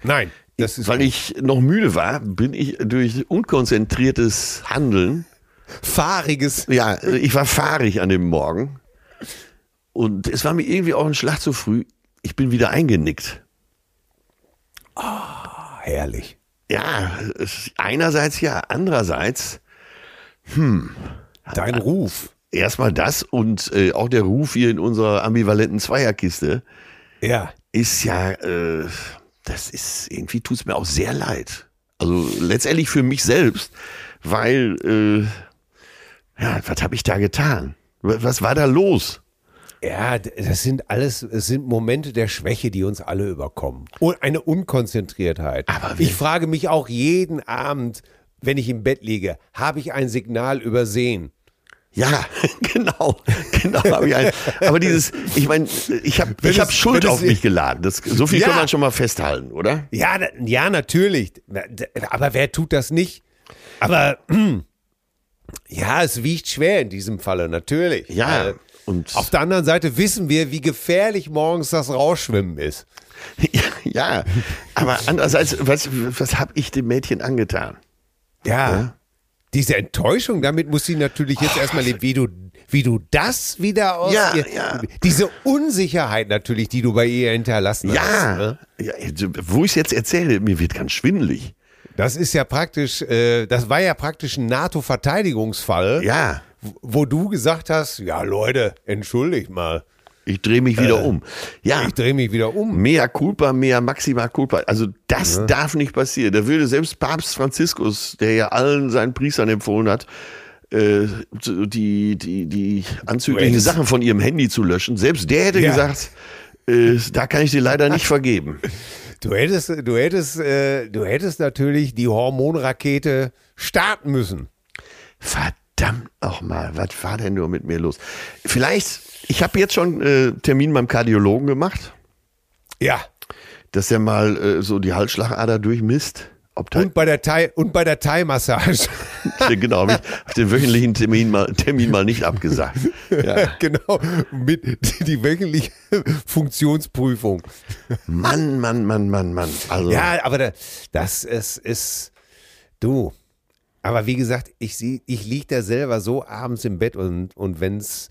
Nein, das ist Weil ich noch müde war, bin ich durch unkonzentriertes Handeln, fahriges. ja, ich war fahrig an dem Morgen. Und es war mir irgendwie auch ein Schlag zu früh. Ich bin wieder eingenickt. Herrlich. Ja, einerseits ja, andererseits Dein Ruf. Erstmal das und äh, auch der Ruf hier in unserer ambivalenten Zweierkiste Ja. ist ja, äh, das ist, irgendwie tut es mir auch sehr leid. Also letztendlich für mich selbst, weil, äh, ja, was habe ich da getan? Wa- Was war da los? Ja, das sind alles, es sind Momente der Schwäche, die uns alle überkommen. Und eine Unkonzentriertheit. Aber ich frage mich auch jeden Abend, wenn ich im Bett liege, habe ich ein Signal übersehen? Ja, [laughs] genau, genau. Hab ich aber dieses, ich meine, ich habe ich hab Schuld auf mich geladen. Das, so viel Ja. kann man schon mal festhalten, oder? Ja, ja, natürlich. Aber wer tut das nicht? Aber [clears throat] ja, es wiegt schwer in diesem Falle, natürlich. Ja, Weil und Auf der anderen Seite wissen wir, wie gefährlich morgens das Rausschwimmen ist. ja, [laughs] ja, aber andererseits, was, was habe ich dem Mädchen angetan? Ja. Ja. Diese Enttäuschung, damit muss sie natürlich jetzt erstmal leben, wie du, wie du das wieder aus Ja, ihr, ja. diese Unsicherheit natürlich, die du bei ihr hinterlassen hast. Ja, Ne? ja wo ich es jetzt erzähle, mir wird ganz schwindelig. Das ist ja praktisch, äh, das war ja praktisch ein NATO-Verteidigungsfall, Ja, wo du gesagt hast, ja Leute, entschuldigt mal, ich drehe mich wieder um. Ja, ich drehe mich wieder um. Mea culpa, mea maxima culpa. Also das darf nicht passieren. Da würde selbst Papst Franziskus, der ja allen seinen Priestern empfohlen hat, äh, die, die, die anzüglichen hättest- Sachen von ihrem Handy zu löschen, selbst der hätte Ja. gesagt, äh, da kann ich dir leider nicht vergeben. Du hättest, du hättest, äh, du hättest natürlich die Hormonrakete starten müssen. Verdammt auch mal, was war denn nur mit mir los? Vielleicht, ich habe jetzt schon äh, Termin beim Kardiologen gemacht, Ja. dass er mal äh, so die Halsschlagader durchmisst. Und bei der Thai, und bei der Thai-Massage. [laughs] genau, hab ich den wöchentlichen Termin mal, Termin mal nicht abgesagt. [laughs] Ja. genau. Mit die, die wöchentliche Funktionsprüfung. Mann, Mann, Mann, Mann, Mann. Also, Ja, aber da, das ist, ist du. Aber wie gesagt, ich, ich liege da selber so abends im Bett und, und wenn's,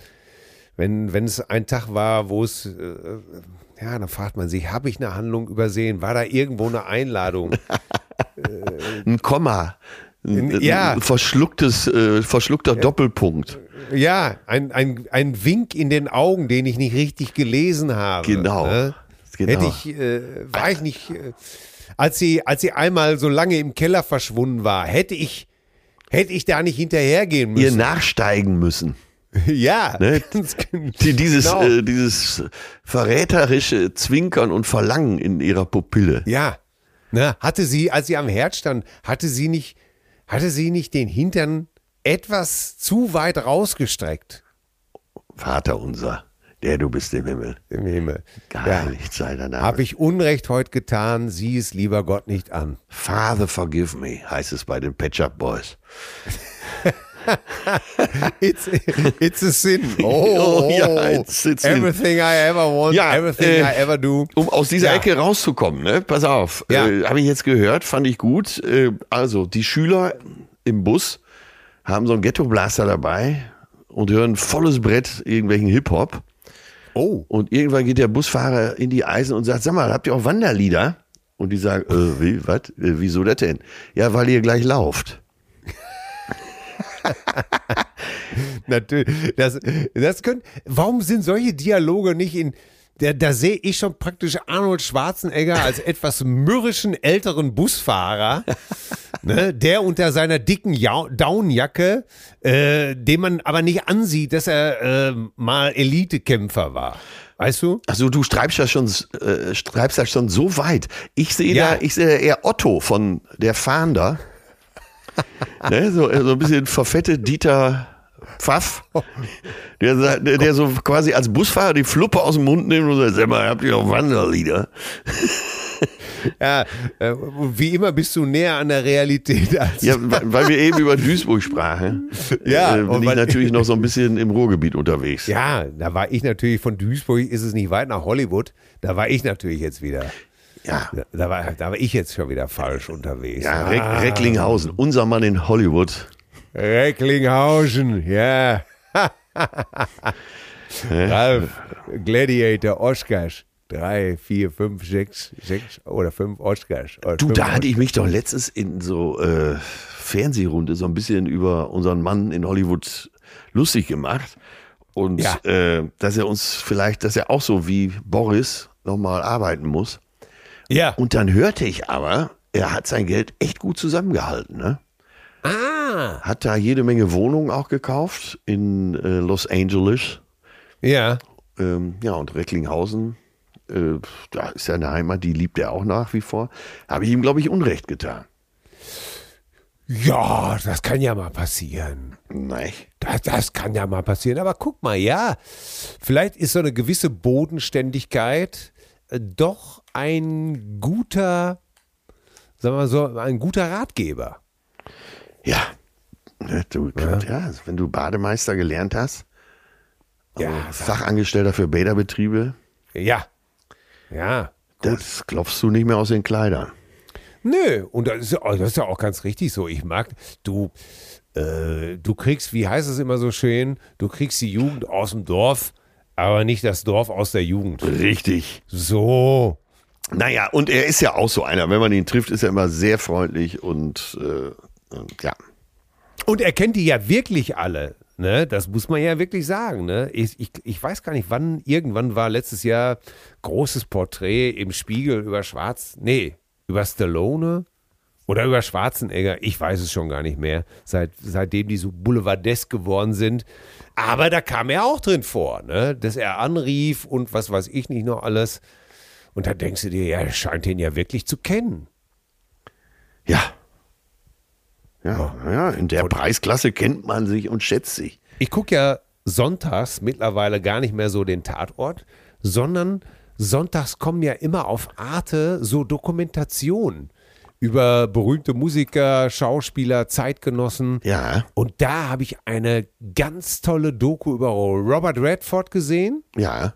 wenn es ein Tag war, wo es, äh, ja, dann fragt man sich, habe ich eine Handlung übersehen? War da irgendwo eine Einladung? [laughs] ein Komma. Ein, In- ja. ein verschlucktes, äh, verschluckter Doppelpunkt. Ja, ein, ein, ein Wink in den Augen, den ich nicht richtig gelesen habe. Genau. Ne? Genau. Hätte ich, äh, war ich nicht, äh, als sie, als sie einmal so lange im Keller verschwunden war, hätte ich, hätte ich da nicht hinterhergehen Ihr müssen. nachsteigen müssen. [laughs] ja, Ne? [laughs] Die, dieses, genau. äh, dieses verräterische Zwinkern und Verlangen in ihrer Pupille. ja. Ne? Hatte sie, als sie am Herd stand, hatte sie nicht, hatte sie nicht den Hintern etwas zu weit rausgestreckt Vater unser, der du bist im Himmel. im Himmel. Geheiligt sei dein Name. Habe ich Unrecht heute getan, sieh es lieber Gott nicht an. Father forgive me, heißt es bei den Patch Up Boys. [laughs] [laughs] It's, it's a sin. [laughs] Oh, ja, it's- it's sin. everything I ever want, Ja, everything äh, I ever do. Um aus dieser Ja. Ecke rauszukommen, ne? Pass auf. Ja. Äh, Habe ich jetzt gehört, fand ich gut. Äh, also, die Schüler im Bus haben so einen Ghetto-Blaster dabei und hören volles Brett irgendwelchen Hip-Hop. Oh, Und irgendwann geht der Busfahrer in die Eisen und sagt, sag mal, habt ihr auch Wanderlieder? Und die sagen, äh, wie, was? Äh, wieso das denn? Ja, weil ihr gleich lauft. [laughs] natürlich. Das, das können, warum sind solche Dialoge nicht in. Da, da sehe ich schon praktisch Arnold Schwarzenegger als etwas mürrischen älteren Busfahrer, [laughs] ne, der unter seiner dicken ja Downjacke, äh, dem man aber nicht ansieht, dass er äh, mal Elitekämpfer war. Weißt du? Also du treibst das schon, äh, treibst das schon so weit. Ich sehe Ja. da, ich sehe eher Otto von der Fahnder. Ne, so, so ein bisschen verfettet Dieter Pfaff, der, der, der so quasi als Busfahrer die Fluppe aus dem Mund nimmt und sagt, sag mal, habt ihr auch Wanderlieder? [laughs] Ja, äh, wie immer bist du näher an der Realität als. Ja, weil wir eben über Duisburg sprachen, Ja, äh, bin ich natürlich noch so ein bisschen im Ruhrgebiet unterwegs. Ja, da war ich natürlich von Duisburg, ist es nicht weit nach Hollywood. Da war ich natürlich jetzt wieder. Ja, Da- war, da war ich jetzt schon wieder falsch unterwegs. ja Reck, Ah, Recklinghausen, unser Mann in Hollywood. Recklinghausen, ja. Ralf, Gladiator, Oscars. Drei, vier, fünf, sechs, sechs oder fünf Oscars. Oder Du, fünf da hatte ich mich doch letztens in so äh, Fernsehrunde so ein bisschen über unseren Mann in Hollywood lustig gemacht. Und Ja. äh, dass er uns vielleicht, dass er auch so wie Boris nochmal arbeiten muss. Ja. Und dann hörte ich aber, er hat sein Geld echt gut zusammengehalten. Ne? Ah. Hat da jede Menge Wohnungen auch gekauft in äh, Los Angeles. Ja. Ähm, ja, und Recklinghausen, äh, da ist seine Heimat, die liebt er auch nach wie vor. Habe ich ihm, glaube ich, Unrecht getan. Ja, das kann ja mal passieren. Nein. Das, das kann ja mal passieren. Aber guck mal, ja, vielleicht ist so eine gewisse Bodenständigkeit äh, doch ein guter, sagen wir mal so, ein guter Ratgeber. Ja. Ne, Du, ja. also wenn du Bademeister gelernt hast, Ja, Fachangestellter für Bäderbetriebe, ja, ja. das klopfst du nicht mehr aus den Kleidern. Nö, und das ist, ja- das ist ja auch ganz richtig so. Ich mag, du, äh, du kriegst, wie heißt es immer so schön, du kriegst die Jugend aus dem Dorf, aber nicht das Dorf aus der Jugend. Richtig. So. Naja, und er ist ja auch so einer. Wenn man ihn trifft, ist er immer sehr freundlich und, äh, ja. Und er kennt die ja wirklich alle. Ne? Das muss man ja wirklich sagen. Ne? Ich, ich, ich weiß gar nicht, wann, irgendwann war letztes Jahr großes Porträt im Spiegel über Schwarz, nee, über Stallone oder über Schwarzenegger. Ich weiß es schon gar nicht mehr, seit, seitdem die so boulevardesk geworden sind. Aber da kam er auch drin vor, ne? dass er anrief und was weiß ich nicht noch alles. Und da denkst du dir, ja, er scheint ihn ja wirklich zu kennen. Ja. Ja, ja, in der Preisklasse kennt man sich und schätzt sich. Ich gucke ja sonntags mittlerweile gar nicht mehr so den Tatort, sondern sonntags kommen ja immer auf Arte so Dokumentationen über berühmte Musiker, Schauspieler, Zeitgenossen. Ja. Und da habe ich eine ganz tolle Doku über Robert Redford gesehen Ja.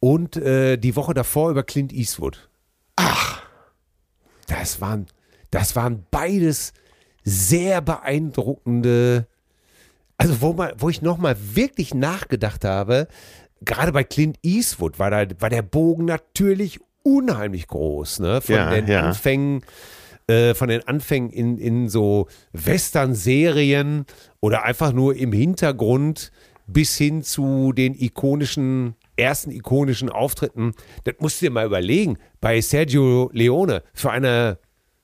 Und äh, die Woche davor über Clint Eastwood. Ach. Das waren, das waren beides sehr beeindruckende, also wo, man, wo ich nochmal wirklich nachgedacht habe, gerade bei Clint Eastwood war, da, war der Bogen natürlich unheimlich groß, ne? Von Ja, den ja. Anfängen, äh, von den Anfängen in, in so Western-Serien oder einfach nur im Hintergrund bis hin zu den ikonischen, ersten ikonischen Auftritten. Das musst du dir mal überlegen. Bei Sergio Leone für eine,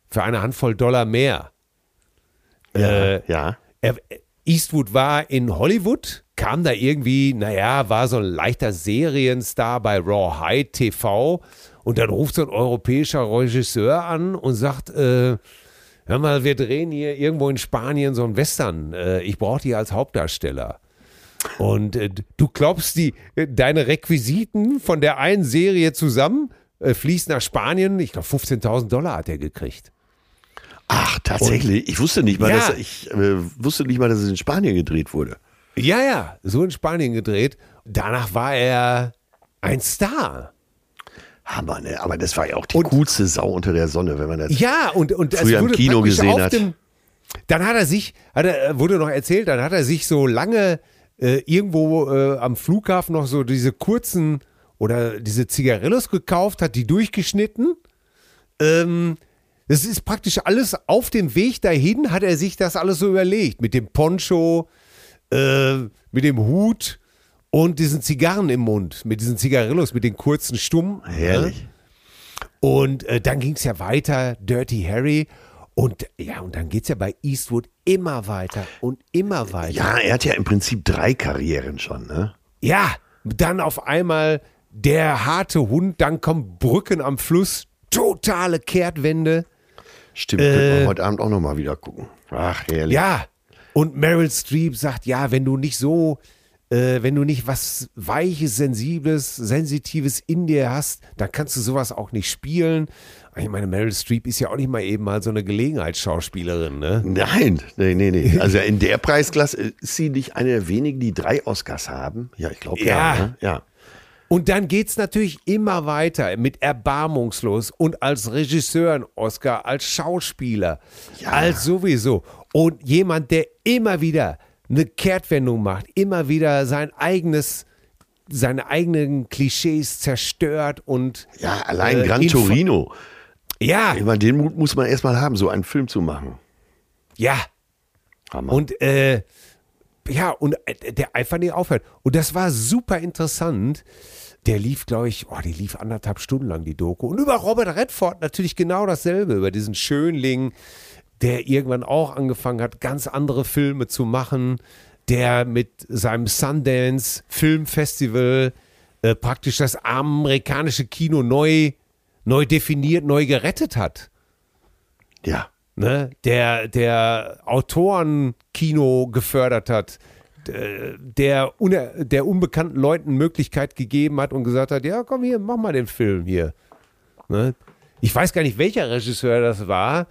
für eine Handvoll Dollar mehr. Ja. Äh, ja. Er, Eastwood war in Hollywood, kam da irgendwie, naja, war so ein leichter Serienstar bei Raw High TV und dann ruft so ein europäischer Regisseur an und sagt, äh, hör mal, wir drehen hier irgendwo in Spanien so einen Western, äh, ich brauche die als Hauptdarsteller. Und äh, du glaubst, die, äh, deine Requisiten von der einen Serie zusammen äh, fließen nach Spanien, ich glaube 15.000 Dollar hat er gekriegt. Ach, tatsächlich. ich wusste nicht mal, Ja. dass ich äh, wusste nicht mal, dass es in Spanien gedreht wurde. Ja, ja, so in Spanien gedreht. Danach war er ein Star. Hammer, ne? Aber das war ja auch die Und- coolste Sau unter der Sonne, wenn man das. Ja, und, und Früher im wurde Kino gesehen hat. Dem, dann hat er sich, hat er, wurde noch erzählt, dann hat er sich so lange äh, irgendwo äh, am Flughafen noch so diese kurzen oder diese Zigarillos gekauft, hat die durchgeschnitten. Ähm, das ist praktisch alles auf dem Weg dahin, hat er sich das alles so überlegt. Mit dem Poncho, äh, mit dem Hut und diesen Zigarren im Mund, mit diesen Zigarillos, mit den kurzen Stumm. Herrlich. Und äh, dann ging es ja weiter, Dirty Harry. Und ja, und dann geht es ja bei Eastwood immer weiter und immer weiter. Ja, er hat ja im Prinzip drei Karrieren schon, ne? Ja, dann auf einmal der harte Hund, dann kommen Brücken am Fluss, totale Kehrtwende. Stimmt, könnten wir heute Abend auch nochmal wieder gucken. Ach, herrlich. Äh. Ja, und Meryl Streep sagt, ja, wenn du nicht so, äh, wenn du nicht was Weiches, Sensibles, Sensitives in dir hast, dann kannst du sowas auch nicht spielen. Ich meine, Meryl Streep ist ja auch nicht mal eben mal so eine Gelegenheitsschauspielerin, ne? Nein, nee, nee, nee. Also in der Preisklasse ist sie nicht eine der wenigen, die drei Oscars haben. Ja, ich glaube ja. Ja. ne? ja. Und dann geht's natürlich immer weiter mit Erbarmungslos und als Regisseur ein Oscar, als Schauspieler, Ja. als sowieso. Und jemand, der immer wieder eine Kehrtwendung macht, immer wieder sein eigenes, seine eigenen Klischees zerstört und Ja, allein Äh, Gran Torino. Ja, Ich meine, den Mut muss man erstmal haben, so einen Film zu machen. ja. Hammer. Und äh, ja, und äh, der einfach nicht aufhört. Und das war super interessant. Der lief, glaube ich, oh, die lief anderthalb Stunden lang, die Doku. Und über Robert Redford natürlich genau dasselbe, über diesen Schönling, der irgendwann auch angefangen hat, ganz andere Filme zu machen, der mit seinem Sundance Filmfestival äh, praktisch das amerikanische Kino neu, neu definiert, neu gerettet hat ja. ne, der, der Autorenkino gefördert hat, der, der unbekannten Leuten Möglichkeit gegeben hat und gesagt hat, ja, komm hier, mach mal den Film hier. Ne? Ich weiß gar nicht, welcher Regisseur das war,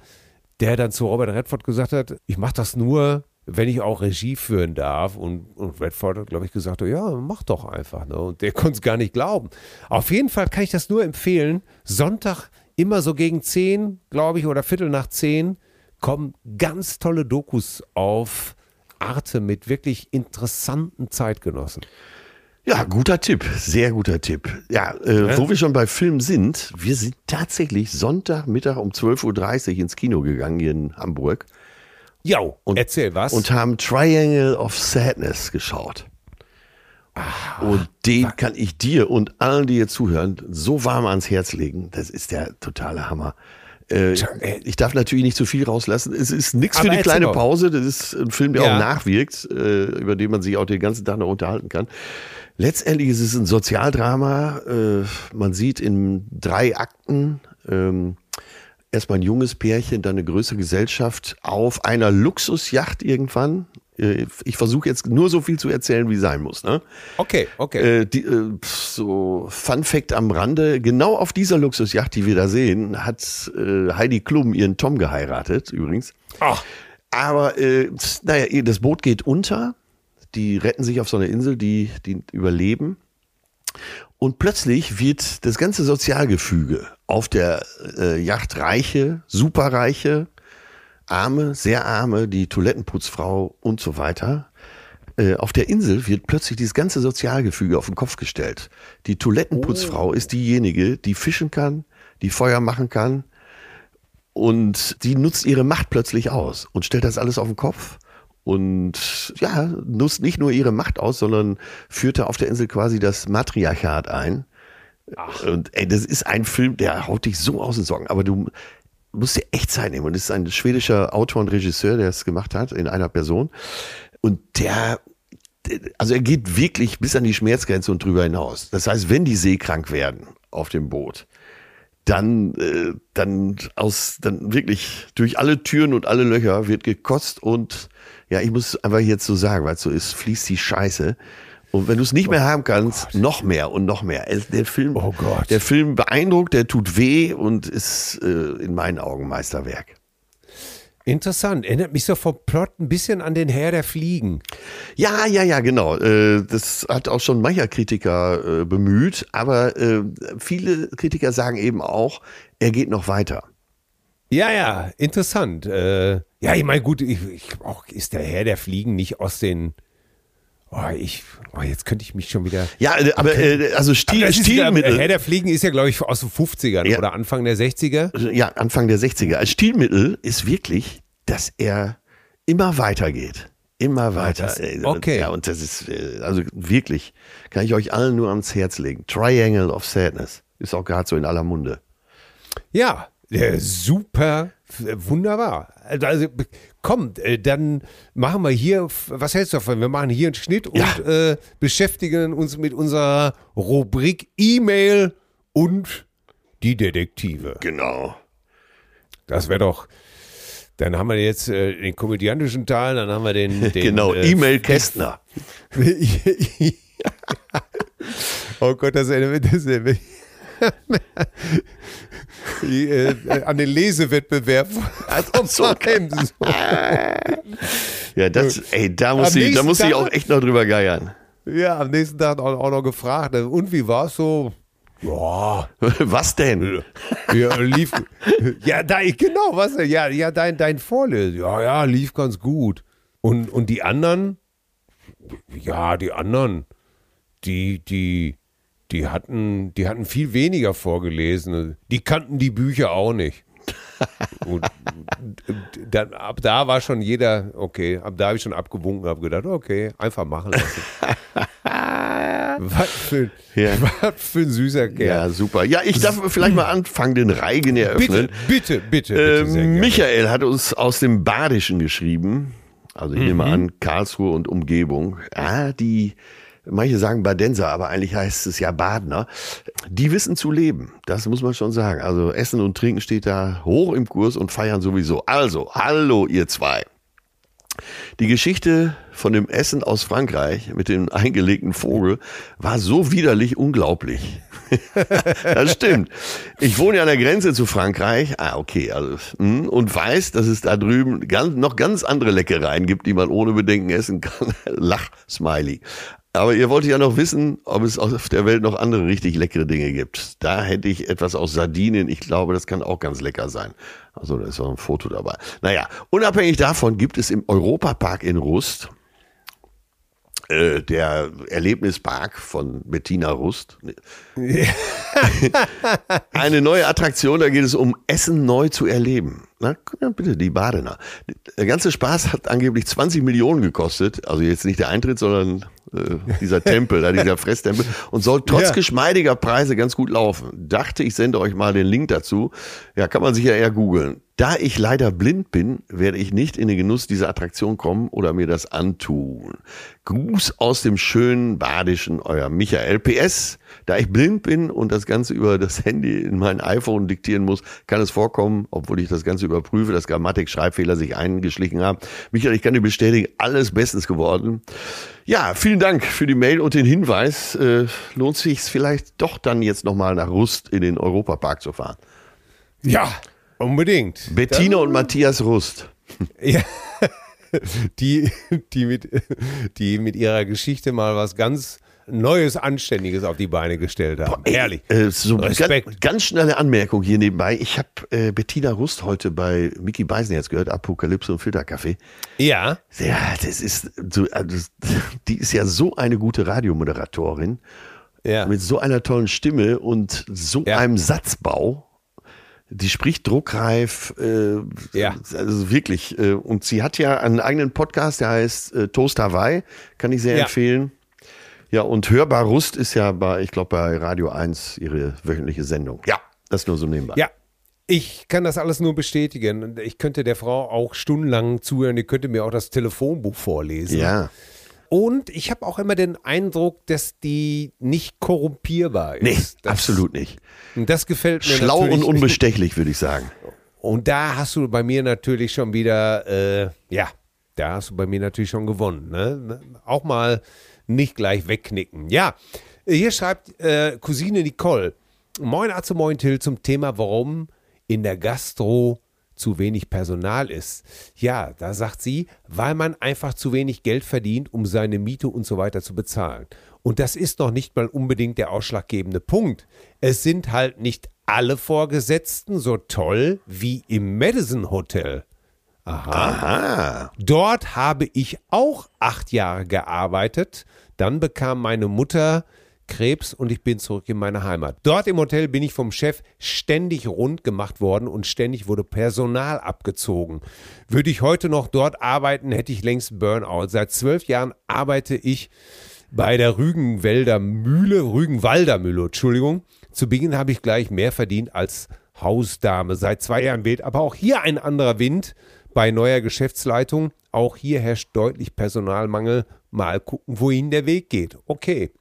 der dann zu Robert Redford gesagt hat, ich mache das nur, wenn ich auch Regie führen darf. Und, und Redford hat, glaube ich, gesagt, ja, mach doch einfach. Ne? Und der [laughs] konnte es gar nicht glauben. Auf jeden Fall kann ich das nur empfehlen. Sonntag immer so gegen 10, glaube ich, oder Viertel nach 10 kommen ganz tolle Dokus auf Arte mit wirklich interessanten Zeitgenossen. Ja, guter Tipp, sehr guter Tipp. Ja, äh, ja, wo wir schon bei Filmen sind, wir sind tatsächlich Sonntagmittag um 12.30 Uhr ins Kino gegangen hier in Hamburg. Ja, und, erzähl was. Und haben Triangle of Sadness geschaut. Ah, und den fuck. kann ich dir und allen, die hier zuhören, so warm ans Herz legen. Das ist der totale Hammer. Äh, ich darf natürlich nicht zu viel rauslassen. Es ist nichts für die kleine Pause. Das ist ein Film, der ja. auch nachwirkt, äh, über den man sich auch den ganzen Tag noch unterhalten kann. Letztendlich ist es ein Sozialdrama. Äh, man sieht in drei Akten ähm, erstmal ein junges Pärchen, dann eine größere Gesellschaft auf einer Luxusjacht irgendwann. Äh, ich versuche jetzt nur so viel zu erzählen, wie sein muss. Ne? Okay, okay. Äh, die, äh, so Fun Fact am Rande: Genau auf dieser Luxusjacht, die wir da sehen, hat äh, Heidi Klum ihren Tom geheiratet. Übrigens. Ach. Aber äh, naja, das Boot geht unter die retten sich auf so einer Insel, die, die überleben. Und plötzlich wird das ganze Sozialgefüge auf der äh, Yacht Reiche, Superreiche, Arme, sehr Arme, die Toilettenputzfrau und so weiter. Äh, auf der Insel wird plötzlich dieses ganze Sozialgefüge auf den Kopf gestellt. Die Toilettenputzfrau oh. ist diejenige, die fischen kann, die Feuer machen kann. Und die nutzt ihre Macht plötzlich aus und stellt das alles auf den Kopf und ja, nutzt nicht nur ihre Macht aus, sondern führte auf der Insel quasi das Matriarchat ein. Ach. Und ey, das ist ein Film, der haut dich so aus den Socken, aber du musst dir echt Zeit nehmen. Und es ist ein schwedischer Autor und Regisseur, der es gemacht hat, in einer Person. Und der, also er geht wirklich bis an die Schmerzgrenze und drüber hinaus. Das heißt, wenn die seekrank werden auf dem Boot, dann, äh, dann aus, dann wirklich durch alle Türen und alle Löcher wird gekotzt und ja, ich muss einfach jetzt so sagen, weil es so ist, fließt die Scheiße. Und wenn du es nicht mehr haben kannst, oh noch mehr und noch mehr. Der Film, oh Gott. der Film beeindruckt, der tut weh und ist äh, in meinen Augen Meisterwerk. Interessant. Erinnert mich so vom Plot ein bisschen an den Herr der Fliegen. Ja, ja, ja, genau. Äh, das hat auch schon mancher Kritiker äh, bemüht, aber äh, viele Kritiker sagen eben auch, er geht noch weiter. Ja, ja, interessant. Ja, ich meine, gut, ich, ich, auch ist der Herr der Fliegen nicht aus den. Oh, ich, oh, jetzt könnte ich mich schon wieder. Ja, äh, aber äh, also Stil, aber Stilmittel. Ja, Herr der Fliegen ist ja, glaube ich, aus den 50ern ja. oder Anfang der 60er. Ja, Anfang der 60er. Als Stilmittel ist wirklich, dass er immer weitergeht. Immer weiter. Das, okay. Ja, und das ist, äh, also wirklich, kann ich euch allen nur ans Herz legen. Triangle of Sadness ist auch gerade so in aller Munde. Ja, äh, super, wunderbar. Also komm, äh, dann machen wir hier, was hältst du davon? Wir machen hier einen Schnitt und ja. äh, beschäftigen uns mit unserer Rubrik E-Mail und die Detektive. Genau. Das wäre doch. Dann haben wir jetzt äh, den komödiantischen Teil, dann haben wir den. [laughs] den genau, äh, E-Mail Kästner. [laughs] oh Gott, das ist, das ist äh, an den Lesewettbewerb. Also [laughs] so. ja, das, ey, da muss, ich, da muss ich auch echt noch drüber geiern. Ja, am nächsten Tag auch, auch noch gefragt, und wie war es so? Ja. Was denn? Ja, lief. Ja, da, genau, was denn? Ja, ja, dein, dein Vorlesen. Ja, ja, lief ganz gut. Und, und die anderen? Ja, die anderen, die, die, die hatten, die hatten viel weniger vorgelesen. Die kannten die Bücher auch nicht. [laughs] und dann, ab da war schon jeder, okay, ab da habe ich schon abgewunken, habe gedacht, okay, einfach machen lassen. [laughs] was, für, ja. was für ein süßer Kerl. Ja, super. Ja, ich darf vielleicht mal anfangen, den Reigen eröffnen. Bitte, bitte, bitte. Äh, bitte Michael hat uns aus dem Badischen geschrieben. Also ich mhm. nehme an, Karlsruhe und Umgebung. Ja, die Manche sagen Badenser, aber eigentlich heißt es ja Badner. Die wissen zu leben. Das muss man schon sagen. Also Essen und Trinken steht da hoch im Kurs und feiern sowieso. Also, hallo ihr zwei. Die Geschichte von dem Essen aus Frankreich mit dem eingelegten Vogel war so widerlich unglaublich. [laughs] das stimmt. Ich wohne ja an der Grenze zu Frankreich. Ah, okay. Also, hm, und weiß, dass es da drüben ganz, noch ganz andere Leckereien gibt, die man ohne Bedenken essen kann. [laughs] Lach, Smiley. Aber ihr wollt ja noch wissen, ob es auf der Welt noch andere richtig leckere Dinge gibt. Da hätte ich etwas aus Sardinien. Ich glaube, das kann auch ganz lecker sein. Also da ist auch ein Foto dabei. Naja, unabhängig davon gibt es im Europapark in Rust äh, der Erlebnispark von Bettina Rust. [laughs] [laughs] [laughs] Eine neue Attraktion, da geht es um Essen neu zu erleben. Na, bitte, die Badener. Der ganze Spaß hat angeblich 20 Millionen gekostet. Also jetzt nicht der Eintritt, sondern äh, dieser Tempel, da dieser Fresstempel. Und soll trotz ja. geschmeidiger Preise ganz gut laufen. Dachte, ich sende euch mal den Link dazu. Ja, kann man sich ja eher googeln. Da ich leider blind bin, werde ich nicht in den Genuss dieser Attraktion kommen oder mir das antun. Gruß aus dem schönen Badischen, euer Michael. PS, da ich blind bin und das Ganze über das Handy in mein iPhone diktieren muss, kann es vorkommen, obwohl ich das Ganze überprüfe, dass Grammatik-Schreibfehler sich eingeschlichen haben. Michael, ich kann dir bestätigen, alles bestens geworden. Ja, vielen Dank für die Mail und den Hinweis. Äh, lohnt sich vielleicht doch dann jetzt nochmal nach Rust in den Europapark zu fahren. Ja, Unbedingt. Bettina Dann, und Matthias Rust. [laughs] Ja. Die, die, mit, die mit ihrer Geschichte mal was ganz Neues, Anständiges auf die Beine gestellt haben. Boah, ey, Herrlich. Äh, so Respekt. Ganz, ganz, schnelle Anmerkung hier nebenbei. Ich habe äh, Bettina Rust heute bei Mickey Beisen jetzt gehört, Apokalypse und Filterkaffee. Ja. Ja, das ist, so, also, die ist ja so eine gute Radiomoderatorin. Ja. Mit so einer tollen Stimme und so ja. einem Satzbau die spricht druckreif, äh, ja. also wirklich. Äh, und sie hat ja einen eigenen Podcast, der heißt äh, Toast Hawaii, kann ich sehr ja. empfehlen. Ja, und Hörbar Rust ist ja bei, ich glaube, bei Radio 1 ihre wöchentliche Sendung. Ja, das nur so nebenbei. Ja, ich kann das alles nur bestätigen. Ich könnte der Frau auch stundenlang zuhören. Die könnte mir auch das Telefonbuch vorlesen. Ja. Und ich habe auch immer den Eindruck, dass die nicht korrumpierbar ist. Nee, das, absolut nicht. Und das gefällt mir Schlau und unbestechlich, würde ich sagen. Und da hast du bei mir natürlich schon wieder, äh, ja, da hast du bei mir natürlich schon gewonnen. Ne? Auch mal nicht gleich wegknicken. Ja, hier schreibt äh, Cousine Nicole. Moin Atze, moin Till zum Thema, warum in der Gastro zu wenig Personal ist. Ja, da sagt sie, weil man einfach zu wenig Geld verdient, um seine Miete und so weiter zu bezahlen. Und das ist noch nicht mal unbedingt der ausschlaggebende Punkt. Es sind halt nicht alle Vorgesetzten so toll wie im Madison Hotel. Aha. Aha. Dort habe ich auch acht Jahre gearbeitet. Dann bekam meine Mutter Krebs und ich bin zurück in meine Heimat. Dort im Hotel bin ich vom Chef ständig rund gemacht worden und ständig wurde Personal abgezogen. Würde ich heute noch dort arbeiten, hätte ich längst Burnout. Seit zwölf Jahren arbeite ich bei der Rügenwälder Mühle, Rügenwalder Mühle, Entschuldigung. Zu Beginn habe ich gleich mehr verdient als Hausdame. Seit zwei Jahren weht aber auch hier ein anderer Wind bei neuer Geschäftsleitung. Auch hier herrscht deutlich Personalmangel. Mal gucken, wohin der Weg geht. Okay.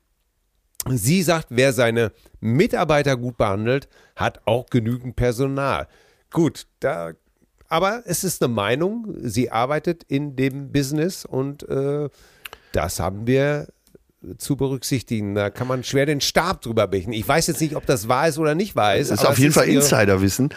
Sie sagt, wer seine Mitarbeiter gut behandelt, hat auch genügend Personal. Gut, da, aber es ist eine Meinung. Sie arbeitet in dem Business und äh, das haben wir zu berücksichtigen. Da kann man schwer den Stab drüber brechen. Ich weiß jetzt nicht, ob das wahr ist oder nicht wahr ist. Das ist auf jeden Fall Insiderwissen.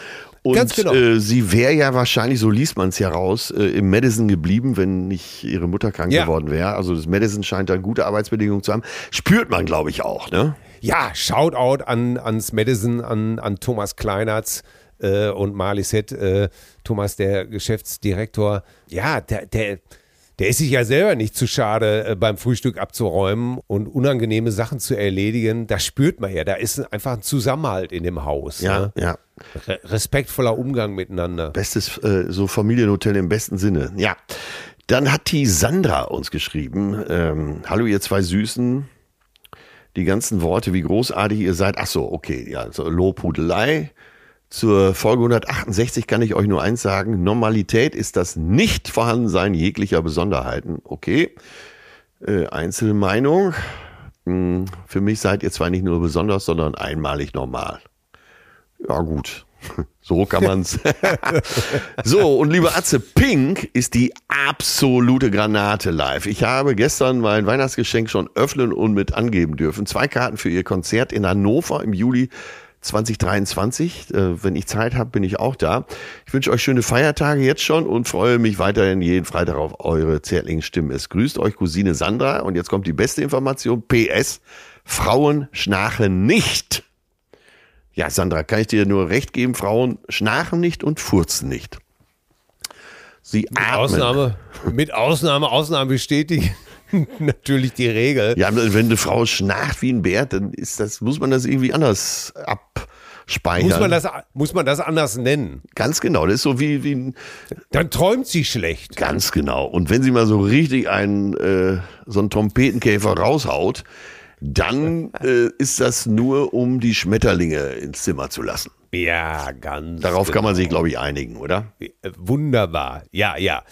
Und genau. äh, sie wäre ja wahrscheinlich, so liest man es ja raus, äh, im Madison geblieben, wenn nicht ihre Mutter krank ja. geworden wäre. Also das Madison scheint da gute Arbeitsbedingungen zu haben. Spürt man, glaube ich, auch, ne? Ja, Shoutout an, ans Madison, an, an Thomas Kleinertz äh, und Marley Set, äh, Thomas, der Geschäftsdirektor. Ja, der, der der ist sich ja selber nicht zu schade, äh, beim Frühstück abzuräumen und unangenehme Sachen zu erledigen. Das spürt man ja. Da ist einfach ein Zusammenhalt in dem Haus. Ja, ne? ja. Respektvoller Umgang miteinander. Bestes, äh, so Familienhotel im besten Sinne. Ja. Dann hat die Sandra uns geschrieben. Ähm, Hallo, ihr zwei Süßen. Die ganzen Worte, wie großartig ihr seid. Ach so, okay, ja, so Lobhudelei. Zur Folge 168 kann ich euch nur eins sagen. Normalität ist das Nicht-Vorhandensein jeglicher Besonderheiten. Okay. Äh, Einzelmeinung. Hm, für mich seid ihr zwar nicht nur besonders, sondern einmalig normal. Ja, gut. [laughs] So kann man's. [laughs] so, und liebe Atze, Pink ist die absolute Granate live. Ich habe gestern mein Weihnachtsgeschenk schon öffnen und mit angeben dürfen. Zwei Karten für ihr Konzert in Hannover im Juli 2023. Äh, wenn ich Zeit habe, bin ich auch da. Ich wünsche euch schöne Feiertage jetzt schon und freue mich weiterhin jeden Freitag auf eure zärtlichen Stimmen. Es grüßt euch Cousine Sandra und jetzt kommt die beste Information. PS. Frauen schnarchen nicht. Ja, Sandra, kann ich dir nur recht geben, Frauen schnarchen nicht und furzen nicht. Sie Mit atmen. Ausnahme, mit Ausnahme, Ausnahme bestätigen [laughs] natürlich die Regel. Ja, wenn eine Frau schnarcht wie ein Bär, dann ist das, muss man das irgendwie anders abspeichern. Muss man, das, muss man das anders nennen? Ganz genau, das ist so wie, wie ein, Dann träumt sie schlecht. ganz genau. Und wenn sie mal so richtig einen, äh, so einen Trompetenkäfer raushaut, dann äh, ist das nur, um die Schmetterlinge ins Zimmer zu lassen. Ja, ganz. Darauf kann man genau. sich, glaube ich, einigen, oder? Äh, Wunderbar. Ja, ja.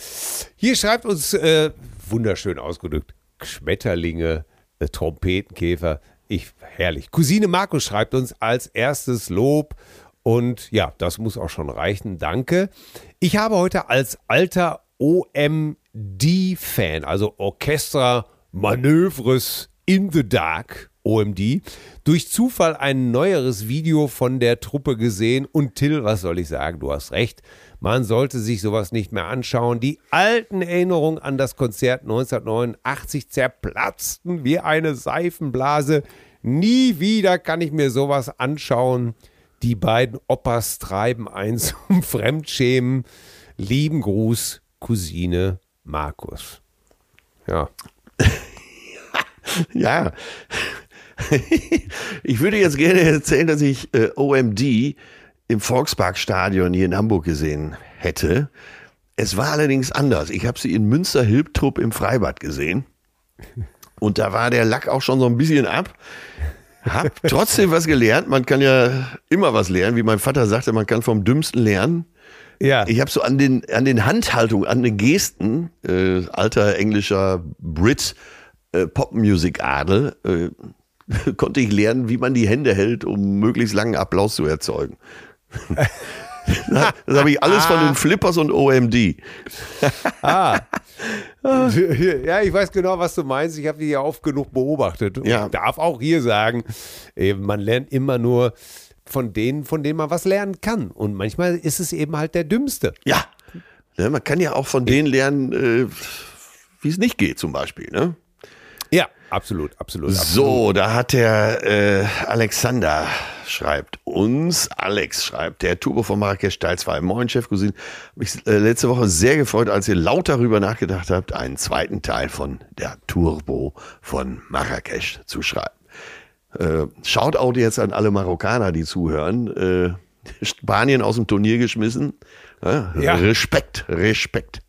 Hier schreibt uns, äh, wunderschön ausgedrückt, Schmetterlinge, äh, Trompetenkäfer. Ich, herrlich. Cousine Markus schreibt uns als erstes Lob. Und ja, das muss auch schon reichen. Danke. Ich habe heute als alter OMD-Fan, also Orchestra Manövres in the Dark, OMD, durch Zufall ein neueres Video von der Truppe gesehen. Und Till, was soll ich sagen? Du hast recht. Man sollte sich sowas nicht mehr anschauen. Die alten Erinnerungen an das Konzert 1989 zerplatzten wie eine Seifenblase. Nie wieder kann ich mir sowas anschauen. Die beiden Opas treiben ein [laughs] zum Fremdschämen. Lieben Gruß, Cousine Markus. Ja. [laughs] Ja. [laughs] ich würde jetzt gerne erzählen, dass ich äh, OMD im Volksparkstadion hier in Hamburg gesehen hätte. Es war allerdings anders. Ich habe sie in Münster-Hilbtrupp im Freibad gesehen. Und da war der Lack auch schon so ein bisschen ab. Hab [laughs] trotzdem was gelernt. Man kann ja immer was lernen. Wie mein Vater sagte, man kann vom Dümmsten lernen. Ja. Ich habe so an den, an den Handhaltungen, an den Gesten, äh, alter englischer Brit, äh, Popmusik-Adel, äh, [laughs] konnte ich lernen, wie man die Hände hält, um möglichst langen Applaus zu erzeugen. [laughs] das habe ich alles von den Flippers und OMD. Ah. ja, ich weiß genau, was du meinst. Ich habe die ja oft genug beobachtet. Und Ja. ich darf auch hier sagen, eben, man lernt immer nur von denen, von denen man was lernen kann. Und manchmal ist es eben halt der Dümmste. Ja, ne, man kann ja auch von denen lernen, äh, wie es nicht geht, zum Beispiel. Ne? Ja, absolut, absolut. absolut. So, da hat der äh, Alexander schreibt uns, Alex schreibt, der Turbo von Marrakesch Teil 2. Moin, Chefcousin. Hab mich äh, letzte Woche sehr gefreut, als ihr laut darüber nachgedacht habt, einen zweiten Teil von der Turbo von Marrakesch zu schreiben. Äh, Shoutout jetzt an alle Marokkaner, die zuhören. Äh, Spanien aus dem Turnier geschmissen. Ja. Respekt, Respekt.